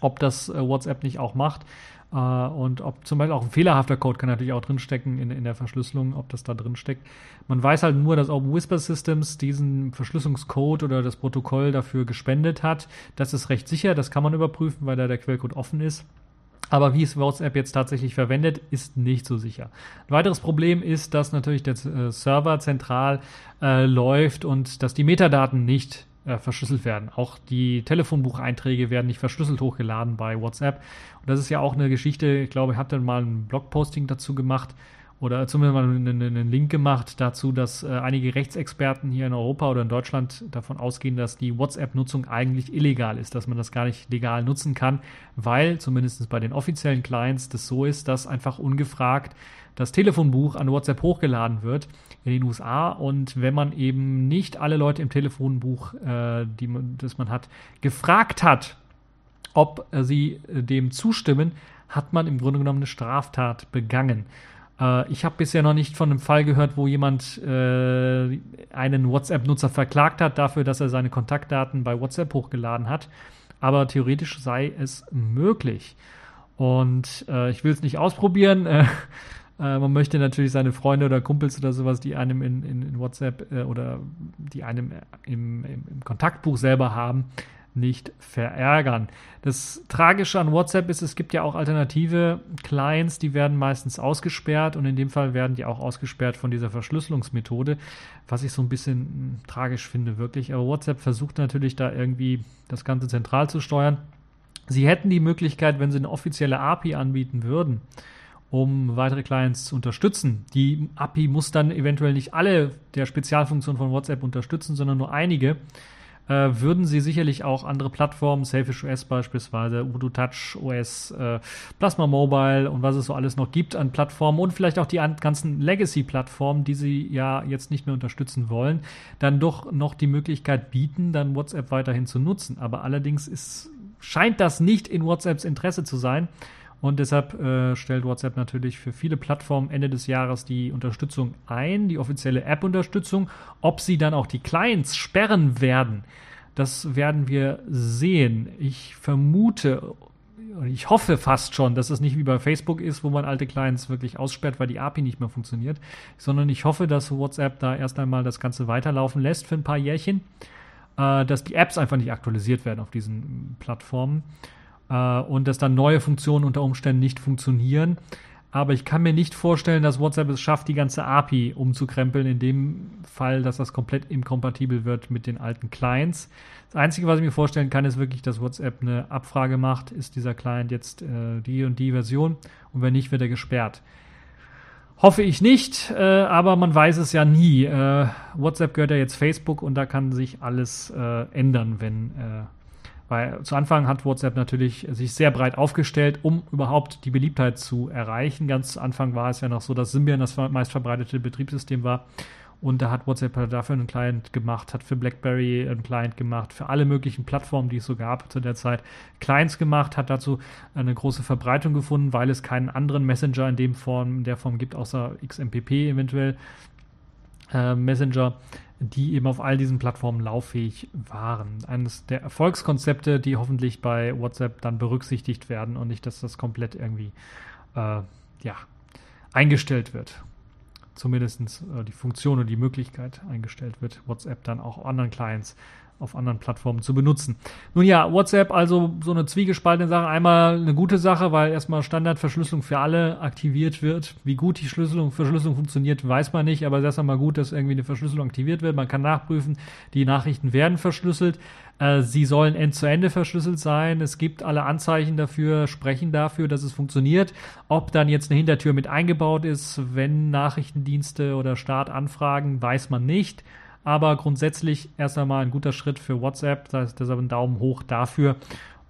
ob das äh, WhatsApp nicht auch macht. Äh, und ob zum Beispiel auch ein fehlerhafter Code kann natürlich auch drinstecken in, in der Verschlüsselung, ob das da drin steckt. Man weiß halt nur, dass Open Whisper Systems diesen Verschlüsselungscode oder das Protokoll dafür gespendet hat. Das ist recht sicher, das kann man überprüfen, weil da der Quellcode offen ist. Aber wie es WhatsApp jetzt tatsächlich verwendet, ist nicht so sicher. Ein weiteres Problem ist, dass natürlich der äh, Server zentral äh, läuft und dass die Metadaten nicht äh, verschlüsselt werden. Auch die Telefonbucheinträge werden nicht verschlüsselt hochgeladen bei WhatsApp. Und das ist ja auch eine Geschichte, ich glaube, ich hatte mal ein Blogposting dazu gemacht, oder zumindest mal einen, einen Link gemacht dazu, dass äh, einige Rechtsexperten hier in Europa oder in Deutschland davon ausgehen, dass die WhatsApp-Nutzung eigentlich illegal ist, dass man das gar nicht legal nutzen kann, weil zumindest bei den offiziellen Clients das so ist, dass einfach ungefragt das Telefonbuch an WhatsApp hochgeladen wird in den USA und wenn man eben nicht alle Leute im Telefonbuch, äh, die man, das man hat, gefragt hat, ob äh, sie dem zustimmen, hat man im Grunde genommen eine Straftat begangen. Äh, ich habe bisher noch nicht von einem Fall gehört, wo jemand äh, einen WhatsApp-Nutzer verklagt hat dafür, dass er seine Kontaktdaten bei WhatsApp hochgeladen hat. Aber theoretisch sei es möglich. Und äh, ich will es nicht ausprobieren. Äh, äh, man möchte natürlich seine Freunde oder Kumpels oder sowas, die einem in, in, in WhatsApp äh, oder die einem im, im, im Kontaktbuch selber haben, nicht verärgern. Das Tragische an WhatsApp ist, es gibt ja auch alternative Clients, die werden meistens ausgesperrt und in dem Fall werden die auch ausgesperrt von dieser Verschlüsselungsmethode, was ich so ein bisschen hm, tragisch finde, wirklich. Aber WhatsApp versucht natürlich da irgendwie das Ganze zentral zu steuern. Sie hätten die Möglichkeit, wenn sie eine offizielle API anbieten würden, um weitere Clients zu unterstützen. Die API muss dann eventuell nicht alle der Spezialfunktionen von WhatsApp unterstützen, sondern nur einige äh, würden sie sicherlich auch andere Plattformen, Selfish OS beispielsweise, Udo Touch OS, äh, Plasma Mobile und was es so alles noch gibt an Plattformen und vielleicht auch die ganzen Legacy-Plattformen, die sie ja jetzt nicht mehr unterstützen wollen, dann doch noch die Möglichkeit bieten, dann WhatsApp weiterhin zu nutzen. Aber allerdings ist, scheint das nicht in WhatsApps Interesse zu sein. Und deshalb äh, stellt WhatsApp natürlich für viele Plattformen Ende des Jahres die Unterstützung ein, die offizielle App-Unterstützung. Ob sie dann auch die Clients sperren werden, das werden wir sehen. Ich vermute, ich hoffe fast schon, dass es nicht wie bei Facebook ist, wo man alte Clients wirklich aussperrt, weil die API nicht mehr funktioniert, sondern ich hoffe, dass WhatsApp da erst einmal das Ganze weiterlaufen lässt für ein paar Jährchen, äh, dass die Apps einfach nicht aktualisiert werden auf diesen Plattformen äh, und dass dann neue Funktionen unter Umständen nicht funktionieren. Aber ich kann mir nicht vorstellen, dass WhatsApp es schafft, die ganze API umzukrempeln, in dem Fall, dass das komplett inkompatibel wird mit den alten Clients. Das Einzige, was ich mir vorstellen kann, ist wirklich, dass WhatsApp eine Abfrage macht, ist dieser Client jetzt äh, die und die Version und wenn nicht, wird er gesperrt. Hoffe ich nicht, äh, aber man weiß es ja nie. Äh, WhatsApp gehört ja jetzt Facebook und da kann sich alles äh, ändern, wenn äh, weil zu Anfang hat WhatsApp natürlich sich sehr breit aufgestellt, um überhaupt die Beliebtheit zu erreichen. Ganz zu Anfang war es ja noch so, dass Symbian das meistverbreitete Betriebssystem war. Und da hat WhatsApp halt dafür einen Client gemacht, hat für BlackBerry einen Client gemacht, für alle möglichen Plattformen, die es so gab zu der Zeit, Clients gemacht, hat dazu eine große Verbreitung gefunden, weil es keinen anderen Messenger in dem Form, der Form gibt, außer XMPP eventuell äh, Messenger, die eben auf all diesen Plattformen lauffähig waren. Eines der Erfolgskonzepte, die hoffentlich bei WhatsApp dann berücksichtigt werden und nicht, dass das komplett irgendwie äh, ja, eingestellt wird. Zumindest äh, die Funktion und die Möglichkeit eingestellt wird, WhatsApp dann auch anderen Clients auf anderen Plattformen zu benutzen. Nun ja, WhatsApp also so eine zwiegespaltene Sache. Einmal eine gute Sache, weil erstmal Standardverschlüsselung für alle aktiviert wird. Wie gut die Schlüsselung, Verschlüsselung funktioniert, weiß man nicht, aber es ist erstmal gut, dass irgendwie eine Verschlüsselung aktiviert wird. Man kann nachprüfen, die Nachrichten werden verschlüsselt. Äh, sie sollen end-zu-ende -Ende verschlüsselt sein. Es gibt alle Anzeichen dafür, sprechen dafür, dass es funktioniert. Ob dann jetzt eine Hintertür mit eingebaut ist, wenn Nachrichtendienste oder Staat anfragen, weiß man nicht. Aber grundsätzlich erst einmal ein guter Schritt für WhatsApp. Das heißt, deshalb ein Daumen hoch dafür.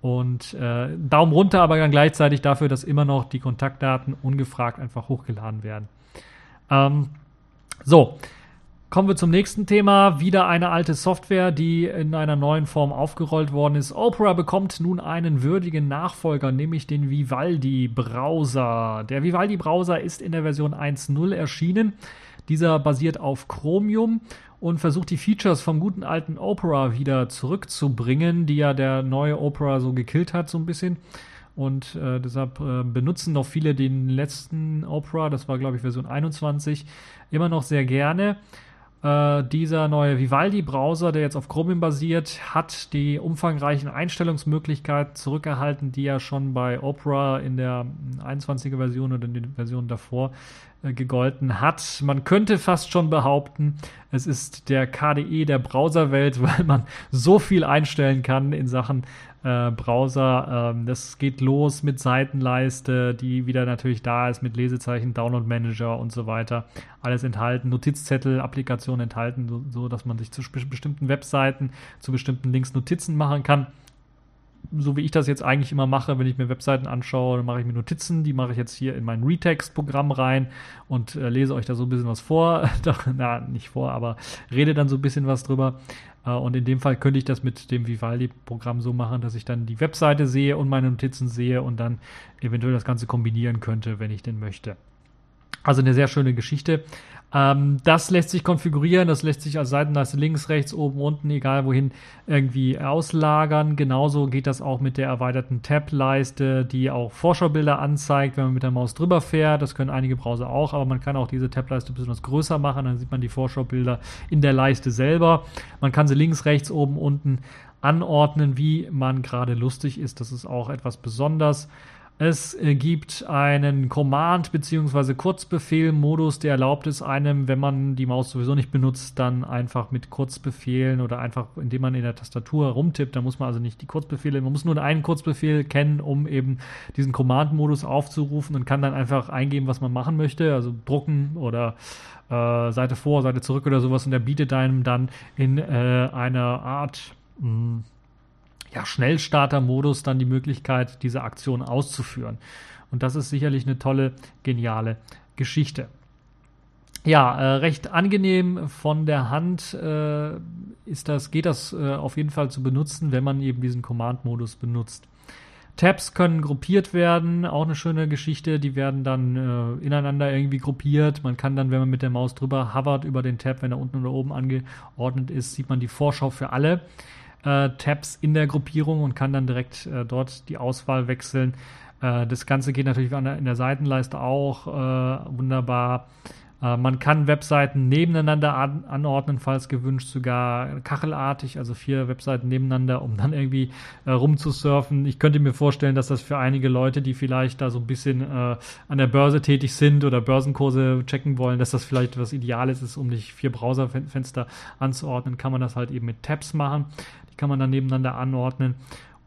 Und äh, Daumen runter, aber dann gleichzeitig dafür, dass immer noch die Kontaktdaten ungefragt einfach hochgeladen werden. Ähm, so, kommen wir zum nächsten Thema. Wieder eine alte Software, die in einer neuen Form aufgerollt worden ist. Opera bekommt nun einen würdigen Nachfolger, nämlich den Vivaldi Browser. Der Vivaldi Browser ist in der Version 1.0 erschienen. Dieser basiert auf Chromium und versucht die Features vom guten alten Opera wieder zurückzubringen, die ja der neue Opera so gekillt hat, so ein bisschen. Und äh, deshalb äh, benutzen noch viele den letzten Opera, das war glaube ich Version 21, immer noch sehr gerne. Äh, dieser neue Vivaldi-Browser, der jetzt auf Chromium basiert, hat die umfangreichen Einstellungsmöglichkeiten zurückerhalten, die ja schon bei Opera in der 21er Version oder in den Versionen davor gegolten hat. Man könnte fast schon behaupten, es ist der KDE der Browserwelt, [laughs] weil man so viel einstellen kann in Sachen äh, Browser. Ähm, das geht los mit Seitenleiste, die wieder natürlich da ist, mit Lesezeichen, Download Manager und so weiter. Alles enthalten, Notizzettel, Applikationen enthalten, so, so dass man sich zu bestimmten Webseiten, zu bestimmten Links Notizen machen kann so wie ich das jetzt eigentlich immer mache, wenn ich mir Webseiten anschaue, dann mache ich mir Notizen, die mache ich jetzt hier in mein Retext-Programm rein und äh, lese euch da so ein bisschen was vor. [laughs] Na, nicht vor, aber rede dann so ein bisschen was drüber. Äh, und in dem Fall könnte ich das mit dem Vivaldi-Programm so machen, dass ich dann die Webseite sehe und meine Notizen sehe und dann eventuell das Ganze kombinieren könnte, wenn ich denn möchte. Also eine sehr schöne Geschichte. Ähm, das lässt sich konfigurieren, das lässt sich als Seitenleiste links, rechts, oben, unten, egal wohin, irgendwie auslagern. Genauso geht das auch mit der erweiterten Tab-Leiste, die auch Vorschaubilder anzeigt, wenn man mit der Maus drüber fährt. Das können einige Browser auch, aber man kann auch diese Tab-Leiste besonders größer machen, dann sieht man die Vorschaubilder in der Leiste selber. Man kann sie links, rechts, oben, unten anordnen, wie man gerade lustig ist. Das ist auch etwas besonders. Es gibt einen Command- bzw. Kurzbefehl-Modus, der erlaubt es einem, wenn man die Maus sowieso nicht benutzt, dann einfach mit Kurzbefehlen oder einfach, indem man in der Tastatur rumtippt. Da muss man also nicht die Kurzbefehle, man muss nur einen Kurzbefehl kennen, um eben diesen Command-Modus aufzurufen und kann dann einfach eingeben, was man machen möchte, also drucken oder äh, Seite vor, Seite zurück oder sowas und der bietet einem dann in äh, einer Art. Mh, hm, ja, Schnellstarter-Modus dann die Möglichkeit, diese Aktion auszuführen. Und das ist sicherlich eine tolle, geniale Geschichte. Ja, äh, recht angenehm von der Hand äh, ist das, geht das äh, auf jeden Fall zu benutzen, wenn man eben diesen Command-Modus benutzt. Tabs können gruppiert werden, auch eine schöne Geschichte. Die werden dann äh, ineinander irgendwie gruppiert. Man kann dann, wenn man mit der Maus drüber hovert über den Tab, wenn er unten oder oben angeordnet ist, sieht man die Vorschau für alle äh, Tabs in der Gruppierung und kann dann direkt äh, dort die Auswahl wechseln. Äh, das Ganze geht natürlich in der Seitenleiste auch äh, wunderbar. Äh, man kann Webseiten nebeneinander an, anordnen, falls gewünscht, sogar kachelartig, also vier Webseiten nebeneinander, um dann irgendwie äh, rumzusurfen. Ich könnte mir vorstellen, dass das für einige Leute, die vielleicht da so ein bisschen äh, an der Börse tätig sind oder Börsenkurse checken wollen, dass das vielleicht was Ideales ist, um nicht vier Browserfenster anzuordnen, kann man das halt eben mit Tabs machen. Die kann man dann nebeneinander anordnen.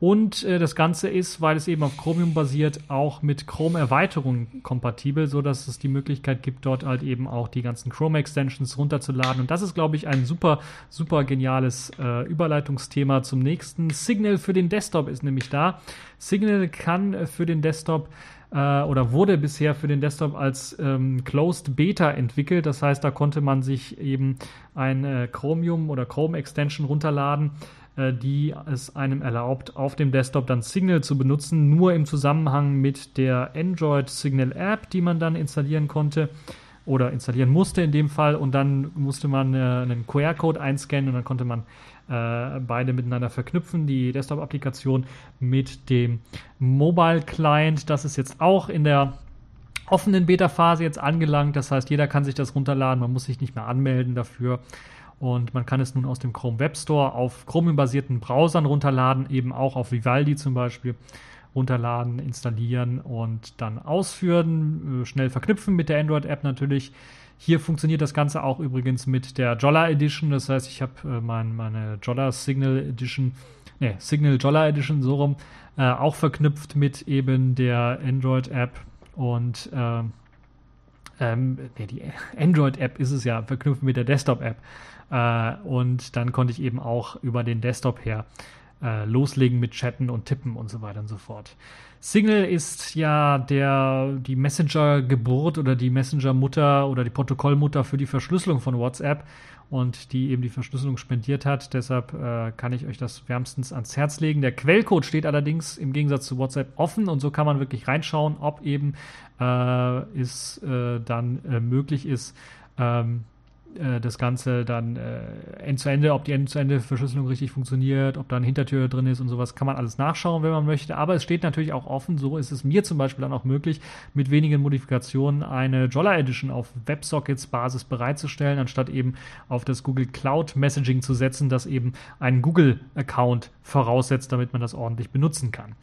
Und äh, das Ganze ist, weil es eben auf Chromium basiert, auch mit Chrome-Erweiterungen kompatibel, sodass es die Möglichkeit gibt, dort halt eben auch die ganzen Chrome-Extensions runterzuladen. Und das ist, glaube ich, ein super, super geniales äh, Überleitungsthema zum nächsten. Signal für den Desktop ist nämlich da. Signal kann für den Desktop äh, oder wurde bisher für den Desktop als ähm, Closed Beta entwickelt. Das heißt, da konnte man sich eben ein äh, Chromium oder Chrome Extension runterladen die es einem erlaubt, auf dem Desktop dann Signal zu benutzen, nur im Zusammenhang mit der Android Signal App, die man dann installieren konnte oder installieren musste in dem Fall und dann musste man äh, einen QR-Code einscannen und dann konnte man äh, beide miteinander verknüpfen, die Desktop-Applikation mit dem Mobile-Client. Das ist jetzt auch in der offenen Beta-Phase jetzt angelangt. Das heißt, jeder kann sich das runterladen, man muss sich nicht mehr anmelden dafür. Und man kann es nun aus dem Chrome Web Store auf Chromium-basierten Browsern runterladen, eben auch auf Vivaldi zum Beispiel runterladen, installieren und dann ausführen, äh, schnell verknüpfen mit der Android-App natürlich. Hier funktioniert das Ganze auch übrigens mit der Jolla Edition. Das heißt, ich habe äh, mein, meine Jolla Signal Edition, ne, Signal Jolla Edition so rum, äh, auch verknüpft mit eben der Android-App und äh, ähm, nee, die Android-App ist es ja, verknüpft mit der Desktop-App. Äh, und dann konnte ich eben auch über den Desktop her äh, loslegen mit Chatten und Tippen und so weiter und so fort. Signal ist ja der, die Messenger-Geburt oder die Messenger-Mutter oder die Protokollmutter für die Verschlüsselung von WhatsApp und die eben die Verschlüsselung spendiert hat. Deshalb äh, kann ich euch das wärmstens ans Herz legen. Der Quellcode steht allerdings im Gegensatz zu WhatsApp offen und so kann man wirklich reinschauen, ob eben äh, es äh, dann äh, möglich ist, ähm, äh, das Ganze dann äh, End-zu-Ende, ob die End-zu-Ende-Verschlüsselung richtig funktioniert, ob da eine Hintertür drin ist und sowas, kann man alles nachschauen, wenn man möchte. Aber es steht natürlich auch offen, so ist es mir zum Beispiel dann auch möglich, mit wenigen Modifikationen eine Jolla Edition auf WebSockets-Basis bereitzustellen, anstatt eben auf das Google Cloud Messaging zu setzen, das eben einen Google-Account voraussetzt, damit man das ordentlich benutzen kann.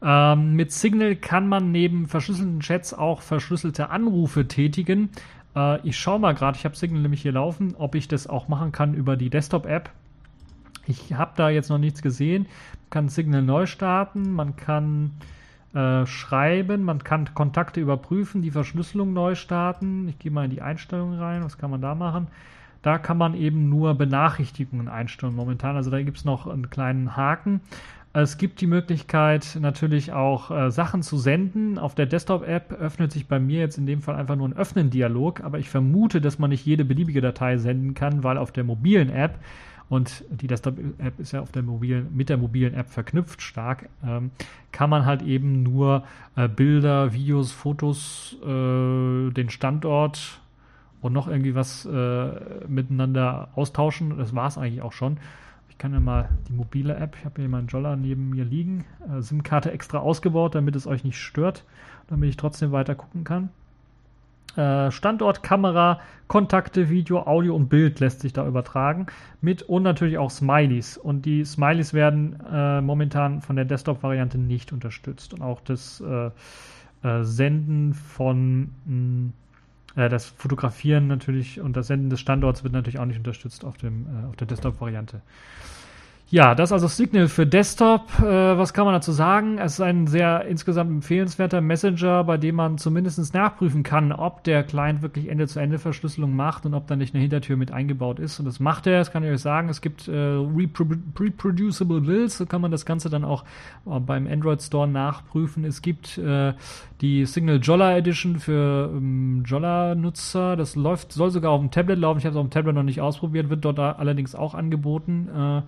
Ähm, mit Signal kann man neben verschlüsselten Chats auch verschlüsselte Anrufe tätigen. Äh, ich schaue mal gerade, ich habe Signal nämlich hier laufen, ob ich das auch machen kann über die Desktop-App. Ich habe da jetzt noch nichts gesehen. Man kann Signal neu starten, man kann äh, schreiben, man kann Kontakte überprüfen, die Verschlüsselung neu starten. Ich gehe mal in die Einstellungen rein, was kann man da machen? Da kann man eben nur Benachrichtigungen einstellen momentan. Also da gibt es noch einen kleinen Haken. Es gibt die Möglichkeit, natürlich auch äh, Sachen zu senden. Auf der Desktop-App öffnet sich bei mir jetzt in dem Fall einfach nur ein Öffnen-Dialog, aber ich vermute, dass man nicht jede beliebige Datei senden kann, weil auf der mobilen App und die Desktop-App ist ja auf der mobilen, mit der mobilen App verknüpft stark, ähm, kann man halt eben nur äh, Bilder, Videos, Fotos, äh, den Standort und noch irgendwie was äh, miteinander austauschen. Das war es eigentlich auch schon. Ich kann ja mal die mobile App, ich habe hier meinen Jolla neben mir liegen, äh, SIM-Karte extra ausgebaut, damit es euch nicht stört, damit ich trotzdem weiter gucken kann. Äh, Standort, Kamera, Kontakte, Video, Audio und Bild lässt sich da übertragen. Mit und natürlich auch Smileys. Und die Smileys werden äh, momentan von der Desktop-Variante nicht unterstützt. Und auch das äh, äh Senden von mh, hm, äh, das Fotografieren natürlich und das Senden des Standorts wird natürlich auch nicht unterstützt auf, dem, äh, auf der Desktop-Variante. Ja, das ist also Signal für Desktop. Äh, was kann man dazu sagen? Es ist ein sehr insgesamt empfehlenswerter Messenger, bei dem man zumindest nachprüfen kann, ob der Client wirklich Ende-zu-Ende-Verschlüsselung macht und ob da nicht eine Hintertür mit eingebaut ist. Und das macht er, das kann ich euch sagen. Es gibt äh, reproducible Builds, so kann man das Ganze dann auch äh, beim Android Store nachprüfen. Es gibt äh, die Signal Jolla Edition für ähm, Jolla-Nutzer. Das läuft, soll sogar auf dem Tablet laufen. Ich habe es auf dem Tablet noch nicht ausprobiert, wird dort allerdings auch angeboten.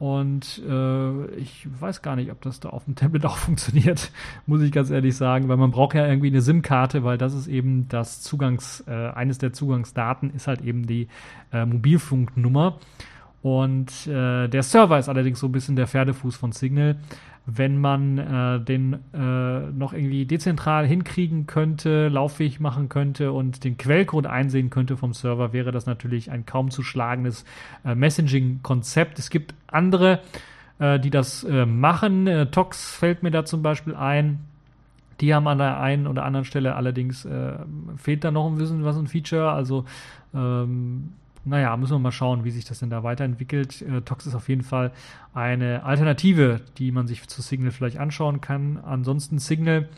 Und äh, ich weiß gar nicht, ob das da auf dem Tablet [laughs] auch funktioniert, muss ich ganz ehrlich sagen, weil man braucht ja irgendwie eine SIM-Karte, weil das ist eben das Zugangs, äh, eines der Zugangsdaten ist halt eben die äh, Mobilfunknummer. Und äh, der Server ist allerdings so ein bisschen der Pferdefuß von Signal wenn man äh, den äh, noch irgendwie dezentral hinkriegen könnte, lauffähig machen könnte und den Quellcode einsehen könnte vom Server, wäre das natürlich ein kaum zu schlagendes äh, Messaging-Konzept. Es gibt andere, äh, die das äh, machen. Äh, Tox fällt mir da zum Beispiel ein. Die haben an der einen oder anderen Stelle allerdings fehlt da noch ein bisschen was ein Feature. Also ähm, naja, müssen wir mal schauen, wie sich das denn da weiterentwickelt. Äh, Tox ist auf jeden Fall eine Alternative, die man sich zu Signal vielleicht anschauen kann. Ansonsten Signal,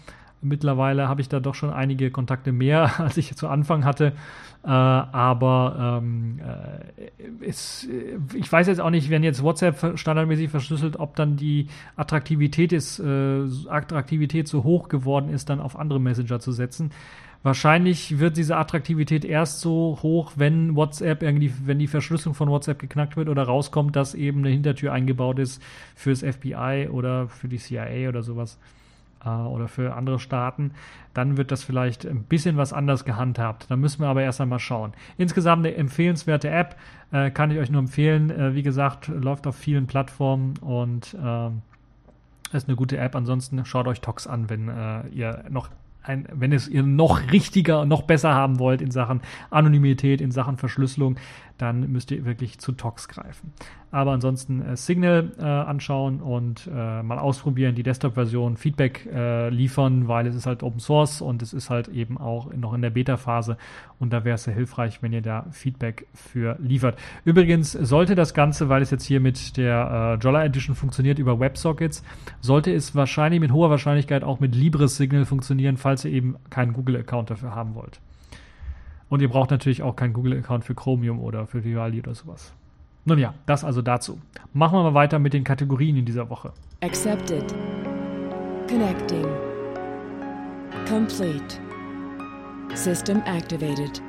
mittlerweile habe ich da doch schon einige Kontakte mehr, [laughs] als ich zu Anfang hatte. Äh, aber ähm, äh, ist, ich weiß jetzt auch nicht, wenn jetzt WhatsApp standardmäßig verschlüsselt, ob dann die Attraktivität ist, äh, Attraktivität so hoch geworden ist, dann auf andere Messenger zu setzen. Wahrscheinlich wird diese Attraktivität erst so hoch, wenn WhatsApp irgendwie, wenn die Verschlüsselung von WhatsApp geknackt wird oder rauskommt, dass eben eine Hintertür eingebaut ist fürs FBI oder für die CIA oder sowas äh, oder für andere Staaten. Dann wird das vielleicht ein bisschen was anders gehandhabt. Da müssen wir aber erst einmal schauen. Insgesamt eine empfehlenswerte App, äh, kann ich euch nur empfehlen. Äh, wie gesagt, läuft auf vielen Plattformen und äh, ist eine gute App. Ansonsten schaut euch Tox an, wenn äh, ihr noch ein, wenn es ihr noch richtiger, noch besser haben wollt in Sachen Anonymität, in Sachen Verschlüsselung, dann müsst ihr wirklich zu Tox greifen. Aber ansonsten äh, Signal äh, anschauen und äh, mal ausprobieren, die Desktop-Version, Feedback äh, liefern, weil es ist halt Open Source und es ist halt eben auch noch in der Beta-Phase und da wäre es sehr hilfreich, wenn ihr da Feedback für liefert. Übrigens sollte das Ganze, weil es jetzt hier mit der äh, Jolla Edition funktioniert über WebSockets, sollte es wahrscheinlich mit hoher Wahrscheinlichkeit auch mit Libres Signal funktionieren, falls ihr eben keinen Google-Account dafür haben wollt. Und ihr braucht natürlich auch keinen Google-Account für Chromium oder für Vivaldi oder sowas. Nun ja, das also dazu. Machen wir mal weiter mit den Kategorien in dieser Woche. Accepted. Connecting. Complete. System activated.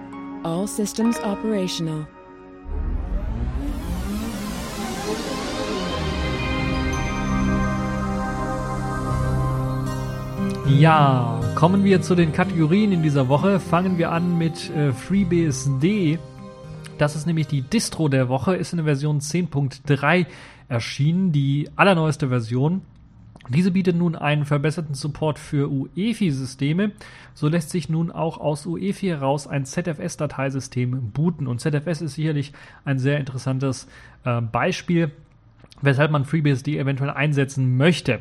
All systems operational. Ja, kommen wir zu den Kategorien in dieser Woche. Fangen wir an mit äh, FreeBSD Das ist nämlich die Distro der Woche, ist in der Version 10.3 erschienen, die allerneueste Version. Diese bietet nun einen verbesserten Support für UEFI-Systeme. So lässt sich nun auch aus UEFI heraus ein ZFS-Dateisystem booten. Und ZFS ist sicherlich ein sehr interessantes äh, Beispiel, weshalb man FreeBSD eventuell einsetzen möchte.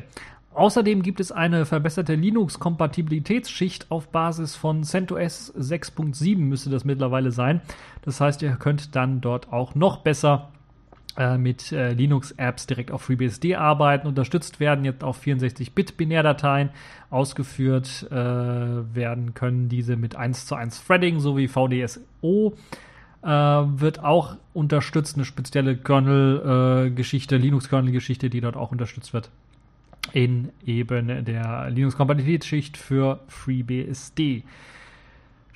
Außerdem gibt es eine verbesserte Linux-Kompatibilitätsschicht auf Basis von CentOS 6.7 müsste das mittlerweile sein. Das heißt, ihr könnt dann dort auch noch besser äh, mit äh, Linux-Apps direkt auf FreeBSD arbeiten. Unterstützt werden jetzt auf 64-Bit-Binärdateien. Ausgeführt äh, werden können diese mit 1 zu 1 Threading sowie VDSO. Äh, wird auch unterstützt, eine spezielle Kernel-Geschichte, Linux-Kernel-Geschichte, die dort auch unterstützt wird in eben der Linux-Kompatibilitätsschicht für FreeBSD.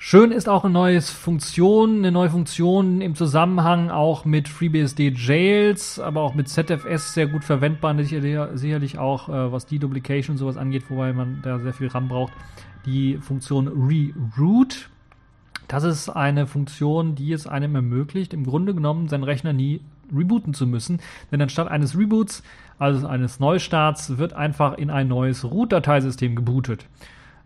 Schön ist auch eine neue Funktion, eine neue Funktion im Zusammenhang auch mit FreeBSD Jails, aber auch mit ZFS sehr gut verwendbar, sicherlich auch äh, was Deduplication und sowas angeht, wobei man da sehr viel RAM braucht. Die Funktion Reroute. Das ist eine Funktion, die es einem ermöglicht, im Grunde genommen seinen Rechner nie rebooten zu müssen. Denn anstatt eines Reboots, also eines Neustarts, wird einfach in ein neues Root-Dateisystem gebootet.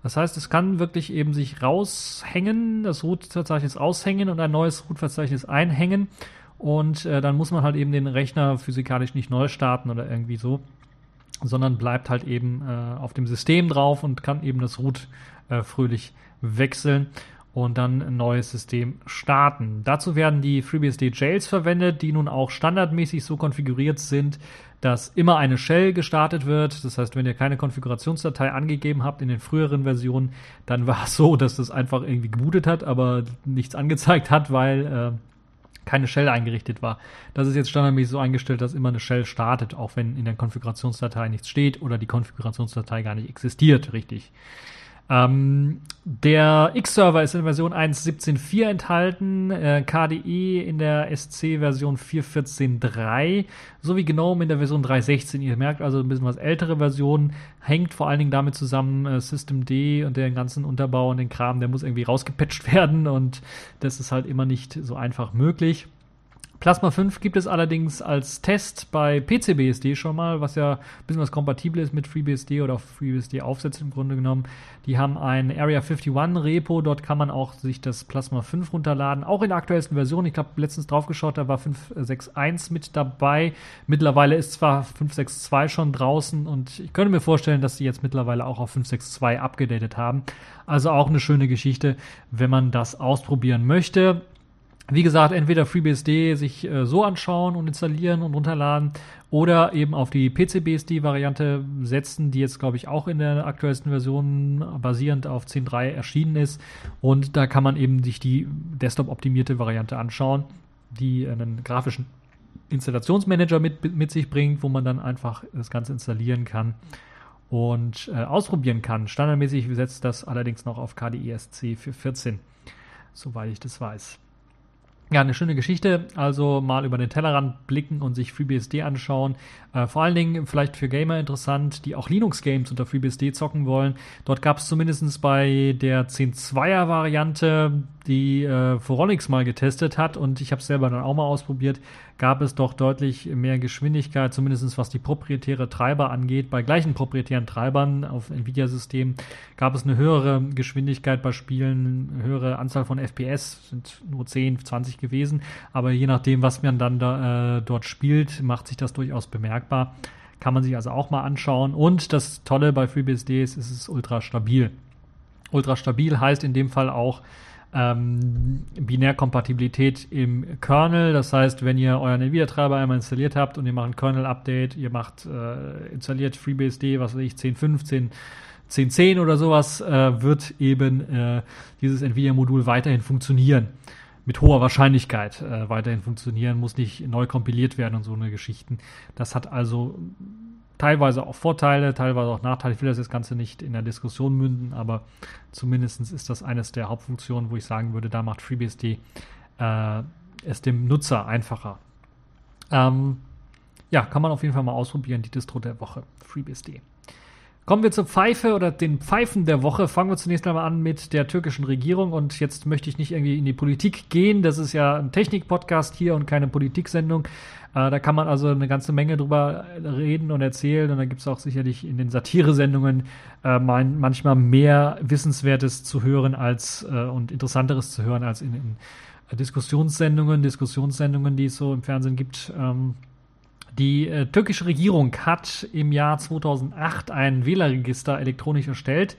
Das heißt, es kann wirklich eben sich raushängen, das Root-Verzeichnis aushängen und ein neues Root-Verzeichnis einhängen. Und äh, dann muss man halt eben den Rechner physikalisch nicht neu starten oder irgendwie so, sondern bleibt halt eben äh, auf dem System drauf und kann eben das Root äh, fröhlich wechseln und dann ein neues System starten. Dazu werden die FreeBSD Jails verwendet, die nun auch standardmäßig so konfiguriert sind, dass immer eine Shell gestartet wird. Das heißt, wenn ihr keine Konfigurationsdatei angegeben habt in den früheren Versionen, dann war es so, dass das einfach irgendwie gebootet hat, aber nichts angezeigt hat, weil äh, keine Shell eingerichtet war. Das ist jetzt standardmäßig so eingestellt, dass immer eine Shell startet, auch wenn in der Konfigurationsdatei nichts steht oder die Konfigurationsdatei gar nicht existiert, richtig. Ähm, der X-Server ist in Version 1.17.4 enthalten, äh, KDE in der SC-Version 4.14.3 sowie GNOME in der Version 3.16. Ihr merkt also ein bisschen was ältere Versionen, hängt vor allen Dingen damit zusammen, äh, Systemd und den ganzen Unterbau und den Kram, der muss irgendwie rausgepatcht [laughs] werden und das ist halt immer nicht so einfach möglich. Plasma 5 gibt es allerdings als Test bei PCBSD schon mal, was ja ein bisschen was kompatibel ist mit FreeBSD oder FreeBSD Aufsätze im Grunde genommen. Die haben ein Area 51 Repo, dort kann man auch sich das Plasma 5 runterladen, auch in der aktuellsten Version. Ich habe letztens drauf geschaut, da war 561 mit dabei. Mittlerweile ist zwar 562 schon draußen und ich könnte mir vorstellen, dass sie jetzt mittlerweile auch auf 562 abgedatet haben. Also auch eine schöne Geschichte, wenn man das ausprobieren möchte. Wie gesagt, entweder FreeBSD sich äh, so anschauen und installieren und runterladen oder eben auf die PCBSD-Variante setzen, die jetzt, glaube ich, auch in der aktuellsten Version basierend auf 10.3 erschienen ist. Und da kann man eben sich die Desktop-optimierte Variante anschauen, die einen grafischen Installationsmanager mit, mit sich bringt, wo man dann einfach das Ganze installieren kann und äh, ausprobieren kann. Standardmäßig setzt das allerdings noch auf KDESC für 14, soweit ich das weiß. Ja, eine schöne Geschichte. Also mal über den Tellerrand blicken und sich FreeBSD anschauen. Äh, vor allen Dingen vielleicht für Gamer interessant, die auch Linux-Games unter FreeBSD zocken wollen. Dort gab es zumindest bei der 10.2er Variante, die äh, Foronix mal getestet hat und ich habe es selber dann auch mal ausprobiert, gab es doch deutlich mehr Geschwindigkeit, zumindest was die proprietäre Treiber angeht. Bei gleichen proprietären Treibern auf Nvidia-Systemen gab es eine höhere Geschwindigkeit bei Spielen, eine höhere Anzahl von FPS, sind nur 10, 20 gewesen. Aber je nachdem, was man dann da, äh, dort spielt, macht sich das durchaus bemerkbar. Kann man sich also auch mal anschauen. Und das Tolle bei FreeBSD ist, es ist ultra stabil. Ultra stabil heißt in dem Fall auch, ähm, Binärkompatibilität im Kernel. Das heißt, wenn ihr euren NVIDIA-Treiber einmal installiert habt und ihr macht ein Kernel-Update, ihr macht äh, installiert FreeBSD, was weiß ich, 10.15, 10.10 oder sowas, äh, wird eben äh, dieses NVIDIA-Modul weiterhin funktionieren. Mit hoher Wahrscheinlichkeit äh, weiterhin funktionieren, muss nicht neu kompiliert werden und so eine Geschichten. Das hat also teilweise auch Vorteile, teilweise auch Nachteile. Ich will das Ganze nicht in der Diskussion münden, aber zumindest ist das eines der Hauptfunktionen, wo ich sagen würde, da macht FreeBSD äh, es dem Nutzer einfacher. Ähm, ja, kann man auf jeden Fall mal ausprobieren, die Distro der Woche, FreeBSD. Kommen wir zur Pfeife oder den Pfeifen der Woche. Fangen wir zunächst einmal an mit der türkischen Regierung. Und jetzt möchte ich nicht irgendwie in die Politik gehen. Das ist ja ein Technik-Podcast hier und keine Politiksendung. Äh, da kann man also eine ganze Menge drüber reden und erzählen. Und da gibt es auch sicherlich in den Satiresendungen äh, mein, manchmal mehr Wissenswertes zu hören als äh, und Interessanteres zu hören als in, in Diskussionssendungen, Diskussionssendungen, die es so im Fernsehen gibt. Ähm, die äh, türkische Regierung hat im Jahr 2008 ein Wählerregister elektronisch erstellt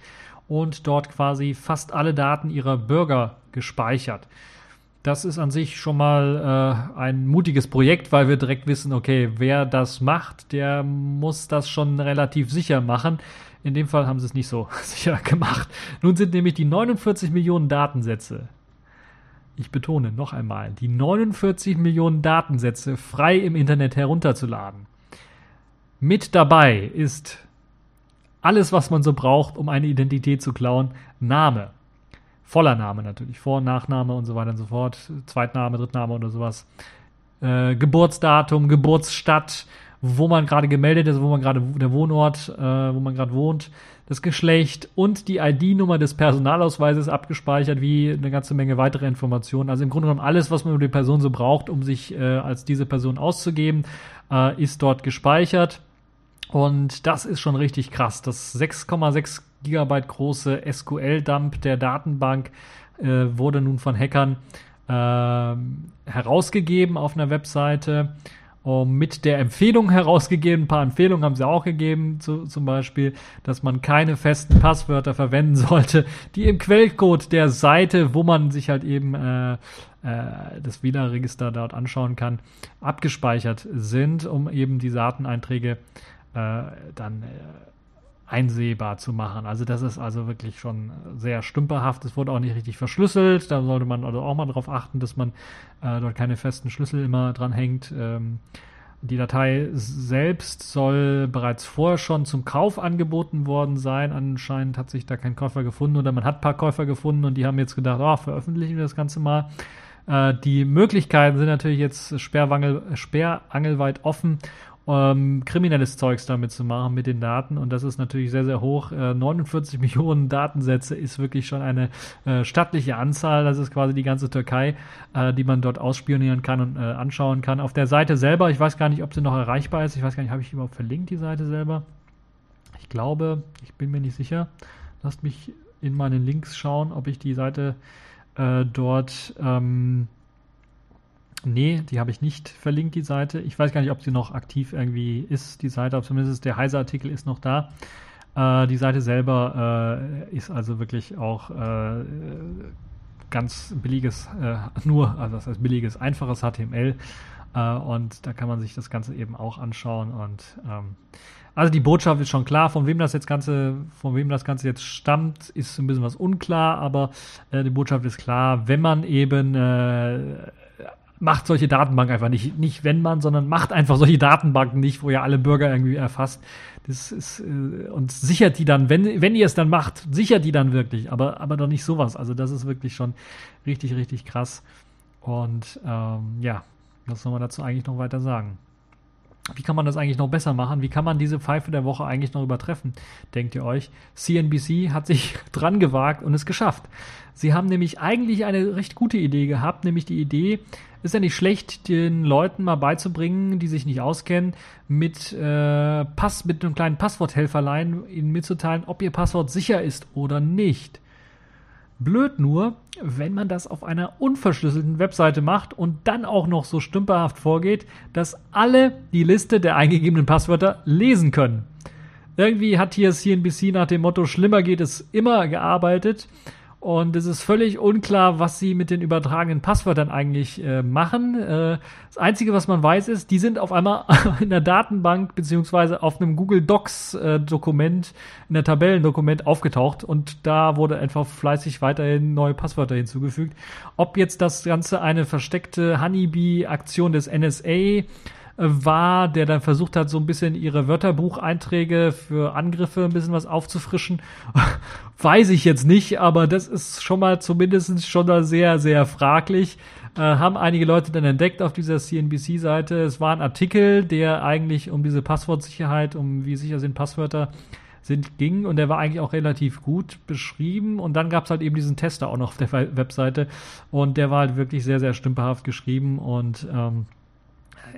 und dort quasi fast alle Daten ihrer Bürger gespeichert. Das ist an sich schon mal äh, ein mutiges Projekt, weil wir direkt wissen, okay, wer das macht, der muss das schon relativ sicher machen. In dem Fall haben sie es nicht so [laughs] sicher gemacht. Nun sind nämlich die 49 Millionen Datensätze, ich betone noch einmal, die 49 Millionen Datensätze frei im Internet herunterzuladen. Mit dabei ist alles, was man so braucht, um eine Identität zu klauen. Name. Voller Name natürlich. Vor- und Nachname und so weiter und so fort. Zweitname, Drittname oder sowas. Äh, Geburtsdatum, Geburtsstadt, wo man gerade gemeldet ist, wo man gerade der Wohnort, äh, wo man gerade wohnt, das Geschlecht und die ID-Nummer des Personalausweises abgespeichert, wie eine ganze Menge weitere Informationen. Also im Grunde genommen alles, was man über die Person so braucht, um sich äh, als diese Person auszugeben, äh, ist dort gespeichert. Und das ist schon richtig krass. Das 6,6 Gigabyte große SQL-Dump der Datenbank äh, wurde nun von Hackern äh, herausgegeben auf einer Webseite um, mit der Empfehlung herausgegeben. Ein paar Empfehlungen haben sie auch gegeben, zu, zum Beispiel, dass man keine festen Passwörter verwenden [laughs] sollte, die im Quellcode der Seite, wo man sich halt eben äh, äh, das WLAN-Register dort anschauen kann, abgespeichert sind, um eben die Dateneinträge äh, dann äh, einsehbar zu machen. Also das ist also wirklich schon sehr stümperhaft. Es wurde auch nicht richtig verschlüsselt. Da sollte man also auch mal darauf achten, dass man äh, dort keine festen Schlüssel immer dran hängt. Ähm, die Datei selbst soll bereits vorher schon zum Kauf angeboten worden sein. Anscheinend hat sich da kein Käufer gefunden oder man hat ein paar Käufer gefunden und die haben jetzt gedacht, oh, veröffentlichen wir das Ganze mal. Äh, die Möglichkeiten sind natürlich jetzt sperrangelweit offen ähm, kriminelles Zeugs damit zu machen mit den Daten und das ist natürlich sehr, sehr hoch. Äh, 49 [laughs] Millionen Datensätze ist wirklich schon eine äh, stattliche Anzahl. Das ist quasi die ganze Türkei, äh, die man dort ausspionieren kann und äh, anschauen kann. Auf der Seite selber, ich weiß gar nicht, ob sie noch erreichbar ist. Ich weiß gar nicht, habe ich überhaupt verlinkt, die Seite selber? Ich glaube, ich bin mir nicht sicher. Lasst mich in meinen Links schauen, ob ich die Seite äh, dort ähm, Nee, die habe ich nicht verlinkt, die Seite. Ich weiß gar nicht, ob sie noch aktiv irgendwie ist, die Seite, aber zumindest der Heise-Artikel ist noch da. Äh, die Seite selber äh, ist also wirklich auch äh, ganz billiges, äh, nur, also das heißt billiges, einfaches HTML. Äh, und da kann man sich das Ganze eben auch anschauen. Und ähm, also die Botschaft ist schon klar, von wem das jetzt Ganze, von wem das Ganze jetzt stammt, ist ein bisschen was unklar, aber äh, die Botschaft ist klar, wenn man eben macht solche Datenbanken einfach nicht. Nicht wenn man, sondern macht einfach solche Datenbanken nicht, wo ihr alle Bürger irgendwie erfasst. Das ist, äh, und sichert die dann, wenn, wenn ihr es dann macht, sichert die dann wirklich, aber, aber doch nicht sowas. Also das ist wirklich schon richtig, richtig krass. Und ähm, ja, was soll man dazu eigentlich noch weiter sagen? Wie kann man das eigentlich noch besser machen? Wie kann man diese Pfeife der Woche eigentlich noch übertreffen? Denkt ihr euch? CNBC hat sich [laughs] dran gewagt und es geschafft. Sie haben nämlich eigentlich eine recht gute Idee gehabt, nämlich die Idee, ist ja nicht schlecht, den Leuten mal beizubringen, die sich nicht auskennen, mit äh, Pass, mit einem kleinen Passworthelferlein ihnen mitzuteilen, ob ihr Passwort sicher ist oder nicht. Blöd nur, wenn man das auf einer unverschlüsselten Webseite macht und dann auch noch so stümperhaft vorgeht, dass alle die Liste der eingegebenen Passwörter lesen können. Irgendwie hat hier CNBC nach dem Motto schlimmer geht es immer gearbeitet und es ist völlig unklar, was sie mit den übertragenen Passwörtern eigentlich äh, machen. Äh, das Einzige, was man weiß, ist, die sind auf einmal [laughs] in der Datenbank beziehungsweise auf einem Google Docs äh, in der Tabellendokument aufgetaucht und da wurde einfach fleißig weiterhin neue Passwörter hinzugefügt. Ob jetzt das Ganze eine versteckte Honeybee-Aktion des NSA war, der dann versucht hat, so ein bisschen ihre Wörterbucheinträge für Angriffe ein bisschen was aufzufrischen. [laughs] Weiß ich jetzt nicht, aber das ist schon mal zumindest schon da sehr, sehr fraglich. Äh, haben einige Leute dann entdeckt auf dieser CNBC-Seite. Es war ein Artikel, der eigentlich um diese Passwortsicherheit, um wie sicher sind Passwörter, sind, ging und der war eigentlich auch relativ gut beschrieben und dann gab es halt eben diesen Tester auch noch auf der Webseite und der war halt wirklich sehr, sehr stümperhaft geschrieben und ähm,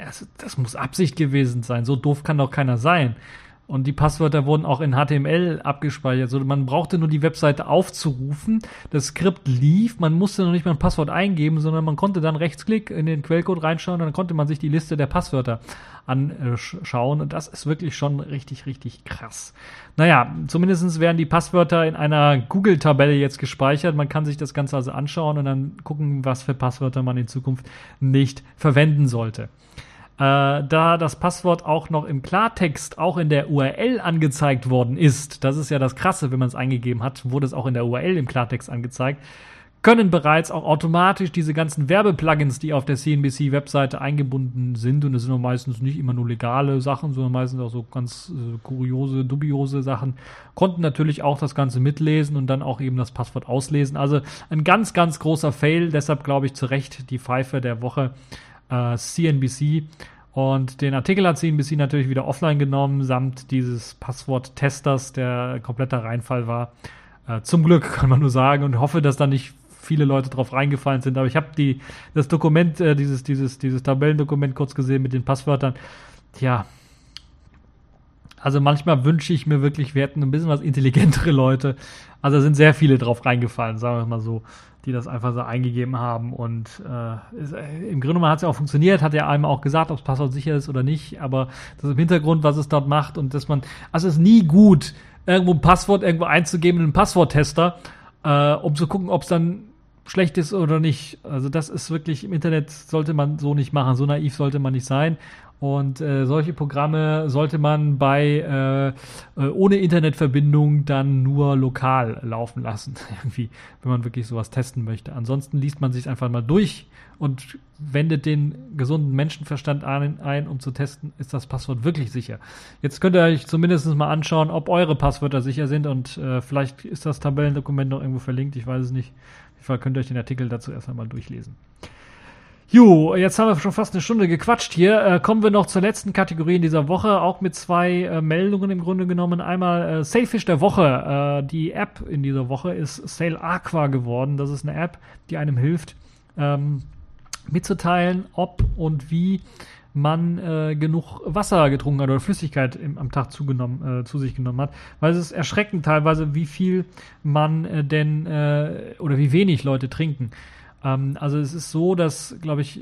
das, das muss Absicht gewesen sein. So doof kann doch keiner sein. Und die Passwörter wurden auch in HTML abgespeichert. So, man brauchte nur die Webseite aufzurufen. Das Skript lief. Man musste noch nicht mal ein Passwort eingeben, sondern man konnte dann Rechtsklick in den Quellcode reinschauen und dann konnte man sich die Liste der Passwörter anschauen. Und das ist wirklich schon richtig, richtig krass. Naja, zumindest werden die Passwörter in einer Google-Tabelle jetzt gespeichert. Man kann sich das Ganze also anschauen und dann gucken, was für Passwörter man in Zukunft nicht verwenden sollte. Äh, da das Passwort auch noch im Klartext auch in der URL angezeigt worden ist, das ist ja das Krasse, wenn man es eingegeben hat, wurde es auch in der URL im Klartext angezeigt, können bereits auch automatisch diese ganzen Werbeplugins, die auf der CNBC-Webseite eingebunden sind, und das sind meistens nicht immer nur legale Sachen, sondern meistens auch so ganz äh, kuriose, dubiose Sachen, konnten natürlich auch das Ganze mitlesen und dann auch eben das Passwort auslesen. Also ein ganz, ganz großer Fail, deshalb glaube ich zu Recht die Pfeife der Woche äh, CNBC. Und den Artikel hat CNBC natürlich wieder offline genommen, samt dieses Passwort-Testers, der kompletter Reinfall war. Äh, zum Glück [laughs] kann man nur sagen und hoffe, dass da nicht viele Leute drauf reingefallen sind. Aber ich habe die das Dokument, äh, dieses dieses dieses Tabellendokument kurz gesehen mit den Passwörtern. Tja, also manchmal wünsche ich mir wirklich, wir hätten ein bisschen was intelligentere Leute. Also da sind sehr viele drauf reingefallen, sagen wir mal so die das einfach so eingegeben haben. Und äh, ist, äh, im Grunde hat es ja auch funktioniert, hat er einem auch gesagt, ob das Passwort sicher ist oder nicht, aber das im Hintergrund, was es dort macht und dass man, also es ist nie gut, irgendwo ein Passwort irgendwo einzugeben in einen Passworttester, äh, um zu gucken, ob es dann schlecht ist oder nicht. Also das ist wirklich im Internet sollte man so nicht machen, so naiv sollte man nicht sein. Und äh, solche Programme sollte man bei äh, äh, ohne Internetverbindung dann nur lokal laufen lassen, [laughs] irgendwie, wenn man wirklich sowas testen möchte. Ansonsten liest man sich einfach mal durch und wendet den gesunden Menschenverstand ein, ein, um zu testen, ist das Passwort wirklich sicher. Jetzt könnt ihr euch zumindest mal anschauen, ob eure Passwörter sicher sind und äh, vielleicht ist das Tabellendokument noch irgendwo verlinkt, ich weiß es nicht. Auf jeden Fall könnt ihr euch den Artikel dazu erst einmal durchlesen. Jo, jetzt haben wir schon fast eine Stunde gequatscht hier. Äh, kommen wir noch zur letzten Kategorie in dieser Woche, auch mit zwei äh, Meldungen im Grunde genommen. Einmal äh, Sailfish der Woche. Äh, die App in dieser Woche ist Sail Aqua geworden. Das ist eine App, die einem hilft, ähm, mitzuteilen, ob und wie man äh, genug Wasser getrunken hat oder Flüssigkeit im, am Tag zugenommen, äh, zu sich genommen hat. Weil es ist erschreckend teilweise, wie viel man äh, denn äh, oder wie wenig Leute trinken. Ähm, also es ist so, dass, glaube ich,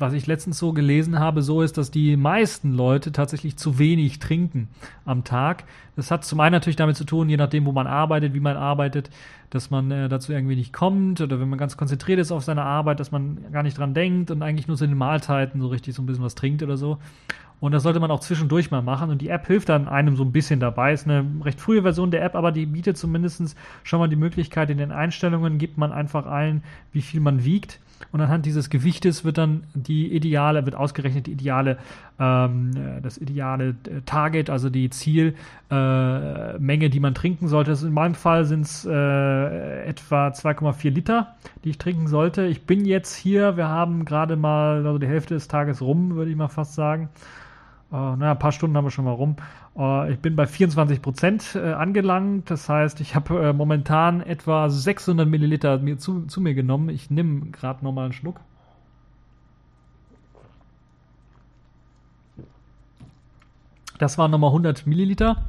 was ich letztens so gelesen habe, so ist, dass die meisten Leute tatsächlich zu wenig trinken am Tag. Das hat zum einen natürlich damit zu tun, je nachdem, wo man arbeitet, wie man arbeitet, dass man äh, dazu irgendwie nicht kommt oder wenn man ganz konzentriert ist auf seine Arbeit, dass man gar nicht dran denkt und eigentlich nur zu den Mahlzeiten so richtig so ein bisschen was trinkt oder so. Und das sollte man auch zwischendurch mal machen. Und die App hilft dann einem so ein bisschen dabei. Ist eine recht frühe Version der App, aber die bietet zumindest schon mal die Möglichkeit, in den Einstellungen gibt man einfach ein, wie viel man wiegt. Und anhand dieses Gewichtes wird dann die ideale, wird ausgerechnet die ideale, ähm, das ideale äh, Target, also die Zielmenge, äh, die man trinken sollte. in meinem Fall sind es äh, etwa 2,4 Liter, die ich trinken sollte. Ich bin jetzt hier, wir haben gerade mal also die Hälfte des Tages rum, würde ich mal fast sagen. Uh, naja, ein paar Stunden haben wir schon mal rum. Uh, ich bin bei 24 Prozent äh, angelangt. Das heißt, ich habe äh, momentan etwa 600 Milliliter mir zu, zu mir genommen. Ich nehme gerade nochmal einen Schluck. Das waren nochmal 100 Milliliter.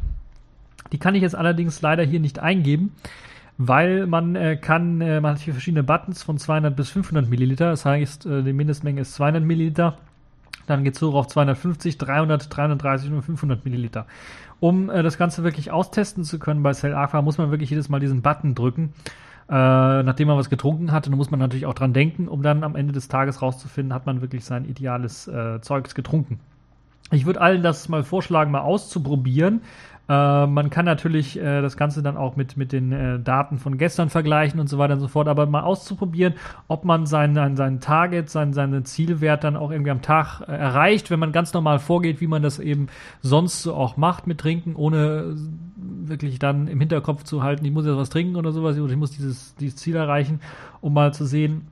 Die kann ich jetzt allerdings leider hier nicht eingeben, weil man äh, kann, äh, man hat hier verschiedene Buttons von 200 bis 500 Milliliter. Das heißt, die Mindestmenge ist 200 Milliliter. Dann geht es hoch auf 250, 300, 330 und 500 Milliliter. Um äh, das Ganze wirklich austesten zu können bei Cell Aqua, muss man wirklich jedes Mal diesen Button drücken. Äh, nachdem man was getrunken hat, dann muss man natürlich auch dran denken, um dann am Ende des Tages rauszufinden, hat man wirklich sein ideales äh, Zeugs getrunken. Ich würde allen das mal vorschlagen, mal auszuprobieren. Äh, man kann natürlich äh, das Ganze dann auch mit, mit den äh, Daten von gestern vergleichen und so weiter und so fort, aber mal auszuprobieren, ob man seinen, seinen Target, seinen, seinen Zielwert dann auch irgendwie am Tag äh, erreicht, wenn man ganz normal vorgeht, wie man das eben sonst so auch macht mit Trinken, ohne wirklich dann im Hinterkopf zu halten, ich muss jetzt was trinken oder sowas, oder ich muss dieses, dieses Ziel erreichen, um mal zu sehen,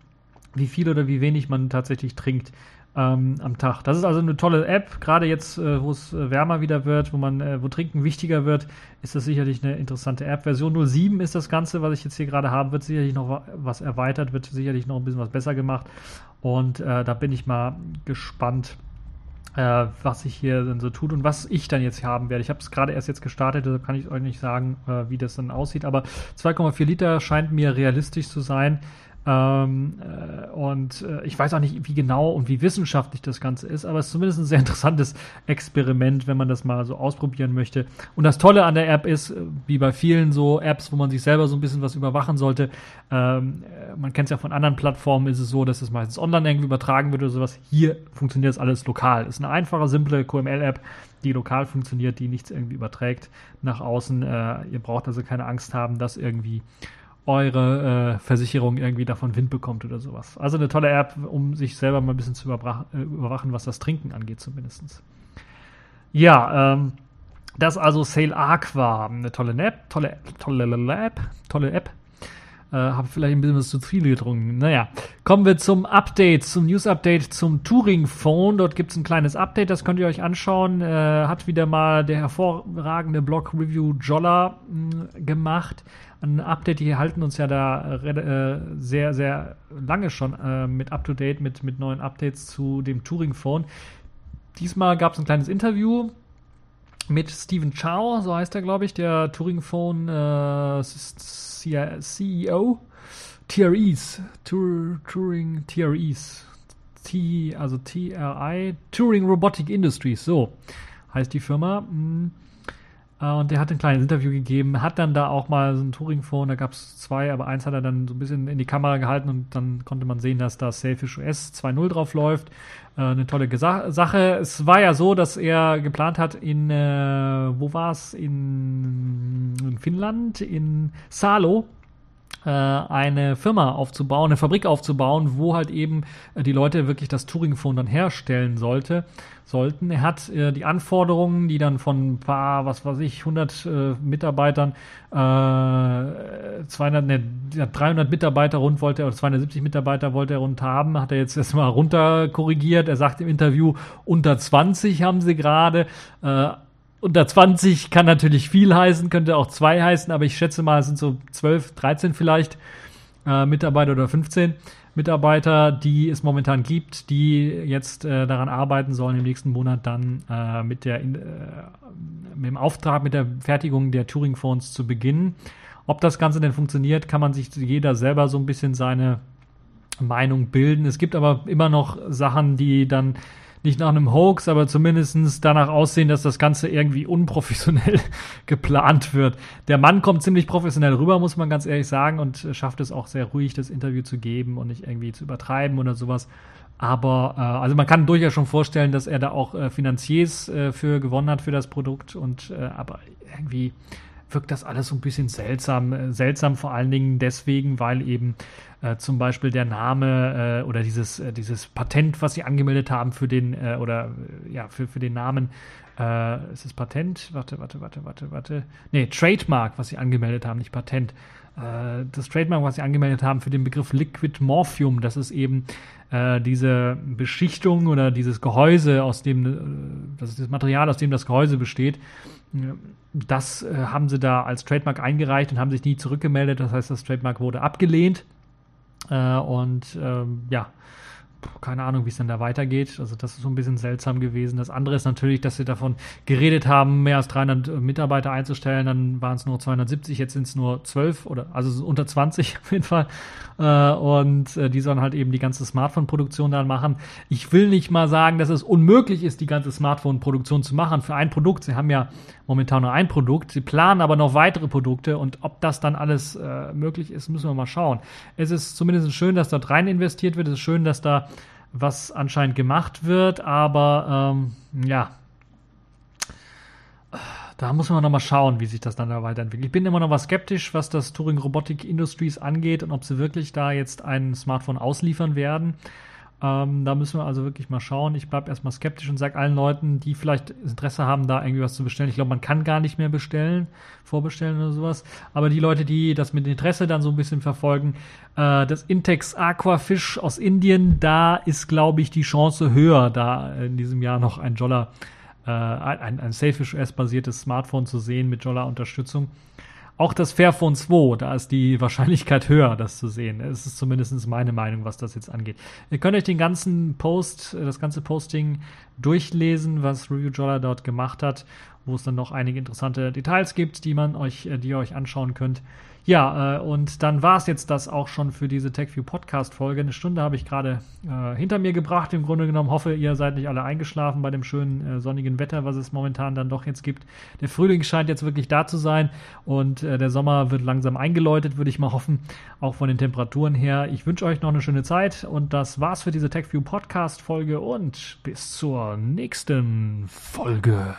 wie viel oder wie wenig man tatsächlich trinkt ähm, am Tag. Das ist also eine tolle App, gerade jetzt, äh, wo es äh, wärmer wieder wird, wo man, äh, wo Trinken wichtiger wird, ist das sicherlich eine interessante App. Version 07 ist das Ganze, was ich jetzt hier gerade habe, wird sicherlich noch was erweitert, wird sicherlich noch ein bisschen was besser gemacht. Und äh, da bin ich mal gespannt, äh, was sich hier dann so tut und was ich dann jetzt haben werde. Ich habe es gerade erst jetzt gestartet, deshalb kann ich euch nicht sagen, äh, wie das dann aussieht. Aber 2,4 Liter scheint mir realistisch zu sein. Ähm, äh, und äh, ich weiß auch nicht, wie genau und wie wissenschaftlich das Ganze ist, aber es ist zumindest ein sehr [laughs] interessantes Experiment, wenn man das mal so ausprobieren möchte. Und das Tolle an der App ist, äh, wie bei vielen so Apps, wo man sich selber so ein bisschen was überwachen sollte, ähm, äh, man kennt es ja von anderen Plattformen, ist es so, dass es meistens online irgendwie übertragen wird oder sowas. Hier funktioniert das alles lokal. Ist eine einfache, simple QML-App, die lokal funktioniert, die nichts irgendwie überträgt nach außen. Äh, ihr braucht also keine Angst haben, dass irgendwie eure äh, Versicherung irgendwie davon Wind bekommt oder sowas. Also eine tolle App, um sich selber mal ein bisschen zu äh, überwachen, was das Trinken angeht zumindest. Ja, ähm, das also Sail Aqua, eine tolle App, tolle, tolle App, tolle App. Äh, Habe vielleicht ein bisschen was zu viel getrunken. Naja, kommen wir zum Update, zum News-Update zum Touring Phone. Dort gibt es ein kleines Update, das könnt ihr euch anschauen. Äh, hat wieder mal der hervorragende Blog Review Jolla mh, gemacht. Ein Update, die halten uns ja da äh, sehr, sehr lange schon äh, mit Up-to-Date, mit, mit neuen Updates zu dem Touring Phone. Diesmal gab es ein kleines Interview mit Steven Chow, so heißt er, glaube ich, der Touring Phone äh, CEO. TREs, Tour, Touring TREs, T, also TRI, Touring Robotic Industries, so heißt die Firma. Äh, und der hat ein kleines Interview gegeben, hat dann da auch mal so ein Touring-Phone, da gab es zwei, aber eins hat er dann so ein bisschen in die Kamera gehalten und dann konnte man sehen, dass da Sailfish OS 2.0 drauf läuft. Äh, eine tolle Gesa Sache. Es war ja so, dass er geplant hat in, äh, wo war es? In, in Finnland, in Salo, eine Firma aufzubauen, eine Fabrik aufzubauen, wo halt eben äh, die Leute wirklich das Touring-Phone dann herstellen sollte, sollten. Er hat äh, die Anforderungen, die dann von ein paar, was weiß ich, 100 äh, Mitarbeitern, äh, 200, ne, 300 Mitarbeiter rund wollte er, oder 270 Mitarbeiter wollte er rund haben, hat er jetzt erstmal runter korrigiert. Er sagt im Interview, unter 20 haben sie gerade. Äh, unter 20 kann natürlich viel heißen, könnte auch zwei heißen, aber ich schätze mal, es sind so 12, 13 vielleicht äh, Mitarbeiter oder 15 Mitarbeiter, die es momentan gibt, die jetzt äh, daran arbeiten sollen, im nächsten Monat dann äh, mit, der, äh, mit dem Auftrag, mit der Fertigung der Turing-Phones zu beginnen. Ob das Ganze denn funktioniert, kann man sich jeder selber so ein bisschen seine Meinung bilden. Es gibt aber immer noch Sachen, die dann nicht nach einem Hoax, aber zumindest danach aussehen, dass das Ganze irgendwie unprofessionell [laughs] geplant wird. Der Mann kommt ziemlich professionell rüber, muss man ganz ehrlich sagen, und schafft es auch sehr ruhig, das Interview zu geben und nicht irgendwie zu übertreiben oder sowas. Aber äh, also man kann durchaus schon vorstellen, dass er da auch äh, Finanziers äh, für gewonnen hat für das Produkt und äh, aber irgendwie wirkt das alles so ein bisschen seltsam. Äh, seltsam vor allen Dingen deswegen, weil eben äh, zum Beispiel der Name äh, oder dieses, äh, dieses Patent, was sie angemeldet haben für den, äh, oder äh, ja, für, für den Namen, ist es Patent? Warte, warte, warte, warte, warte. Nee, Trademark, was sie angemeldet haben, nicht Patent. Das Trademark, was sie angemeldet haben für den Begriff Liquid Morphium, das ist eben diese Beschichtung oder dieses Gehäuse, aus dem, das ist das Material, aus dem das Gehäuse besteht. Das äh, haben sie da als Trademark eingereicht und haben sich nie zurückgemeldet. Das heißt, das Trademark wurde abgelehnt. Äh, und ähm, ja, keine Ahnung, wie es dann da weitergeht. Also das ist so ein bisschen seltsam gewesen. Das andere ist natürlich, dass sie davon geredet haben, mehr als 300 Mitarbeiter einzustellen. Dann waren es nur 270, jetzt sind es nur 12 oder also unter 20 [laughs] auf jeden Fall. Äh, und äh, die sollen halt eben die ganze Smartphone-Produktion dann machen. Ich will nicht mal sagen, dass es unmöglich ist, die ganze Smartphone-Produktion zu machen für ein Produkt. Sie haben ja momentan nur ein Produkt. Sie planen aber noch weitere Produkte und ob das dann alles äh, möglich ist, müssen wir mal schauen. Es ist zumindest schön, dass dort rein investiert wird. Es ist schön, dass da was anscheinend gemacht wird, aber ähm, ja, da muss man noch mal schauen, wie sich das dann da weiterentwickelt. Ich bin immer noch mal skeptisch, was das Touring Robotic Industries angeht und ob sie wirklich da jetzt ein Smartphone ausliefern werden. Ähm, da müssen wir also wirklich mal schauen. Ich bleibe erstmal skeptisch und sage allen Leuten, die vielleicht Interesse haben, da irgendwie was zu bestellen. Ich glaube, man kann gar nicht mehr bestellen, vorbestellen oder sowas. Aber die Leute, die das mit Interesse dann so ein bisschen verfolgen, äh, das Intex Aquafish aus Indien, da ist, glaube ich, die Chance höher, da in diesem Jahr noch ein Jolla, äh, ein, ein Safish OS-basiertes Smartphone zu sehen mit Jolla-Unterstützung. Auch das Fairphone 2, da ist die [laughs] Wahrscheinlichkeit höher, das zu sehen. Es ist zumindest meine Meinung, was das jetzt angeht. Ihr könnt euch den ganzen Post, das ganze Posting durchlesen, was Review Jolla dort gemacht hat, wo es dann noch einige interessante Details gibt, die man euch, äh, die ihr euch anschauen könnt. Ja, äh, und dann war es jetzt das auch schon für diese TechView Podcast-Folge. Eine Stunde habe ich gerade äh, hinter mir gebracht. Im Grunde genommen hoffe, ihr seid nicht alle eingeschlafen bei dem schönen äh, sonnigen Wetter, was es momentan dann doch jetzt gibt. Der Frühling scheint jetzt wirklich da zu sein und äh, der Sommer wird langsam eingeläutet, würde ich mal hoffen, auch von den Temperaturen her. Ich wünsche euch noch eine schöne Zeit und das war's für diese TechView Podcast-Folge und bis zur nächsten Folge.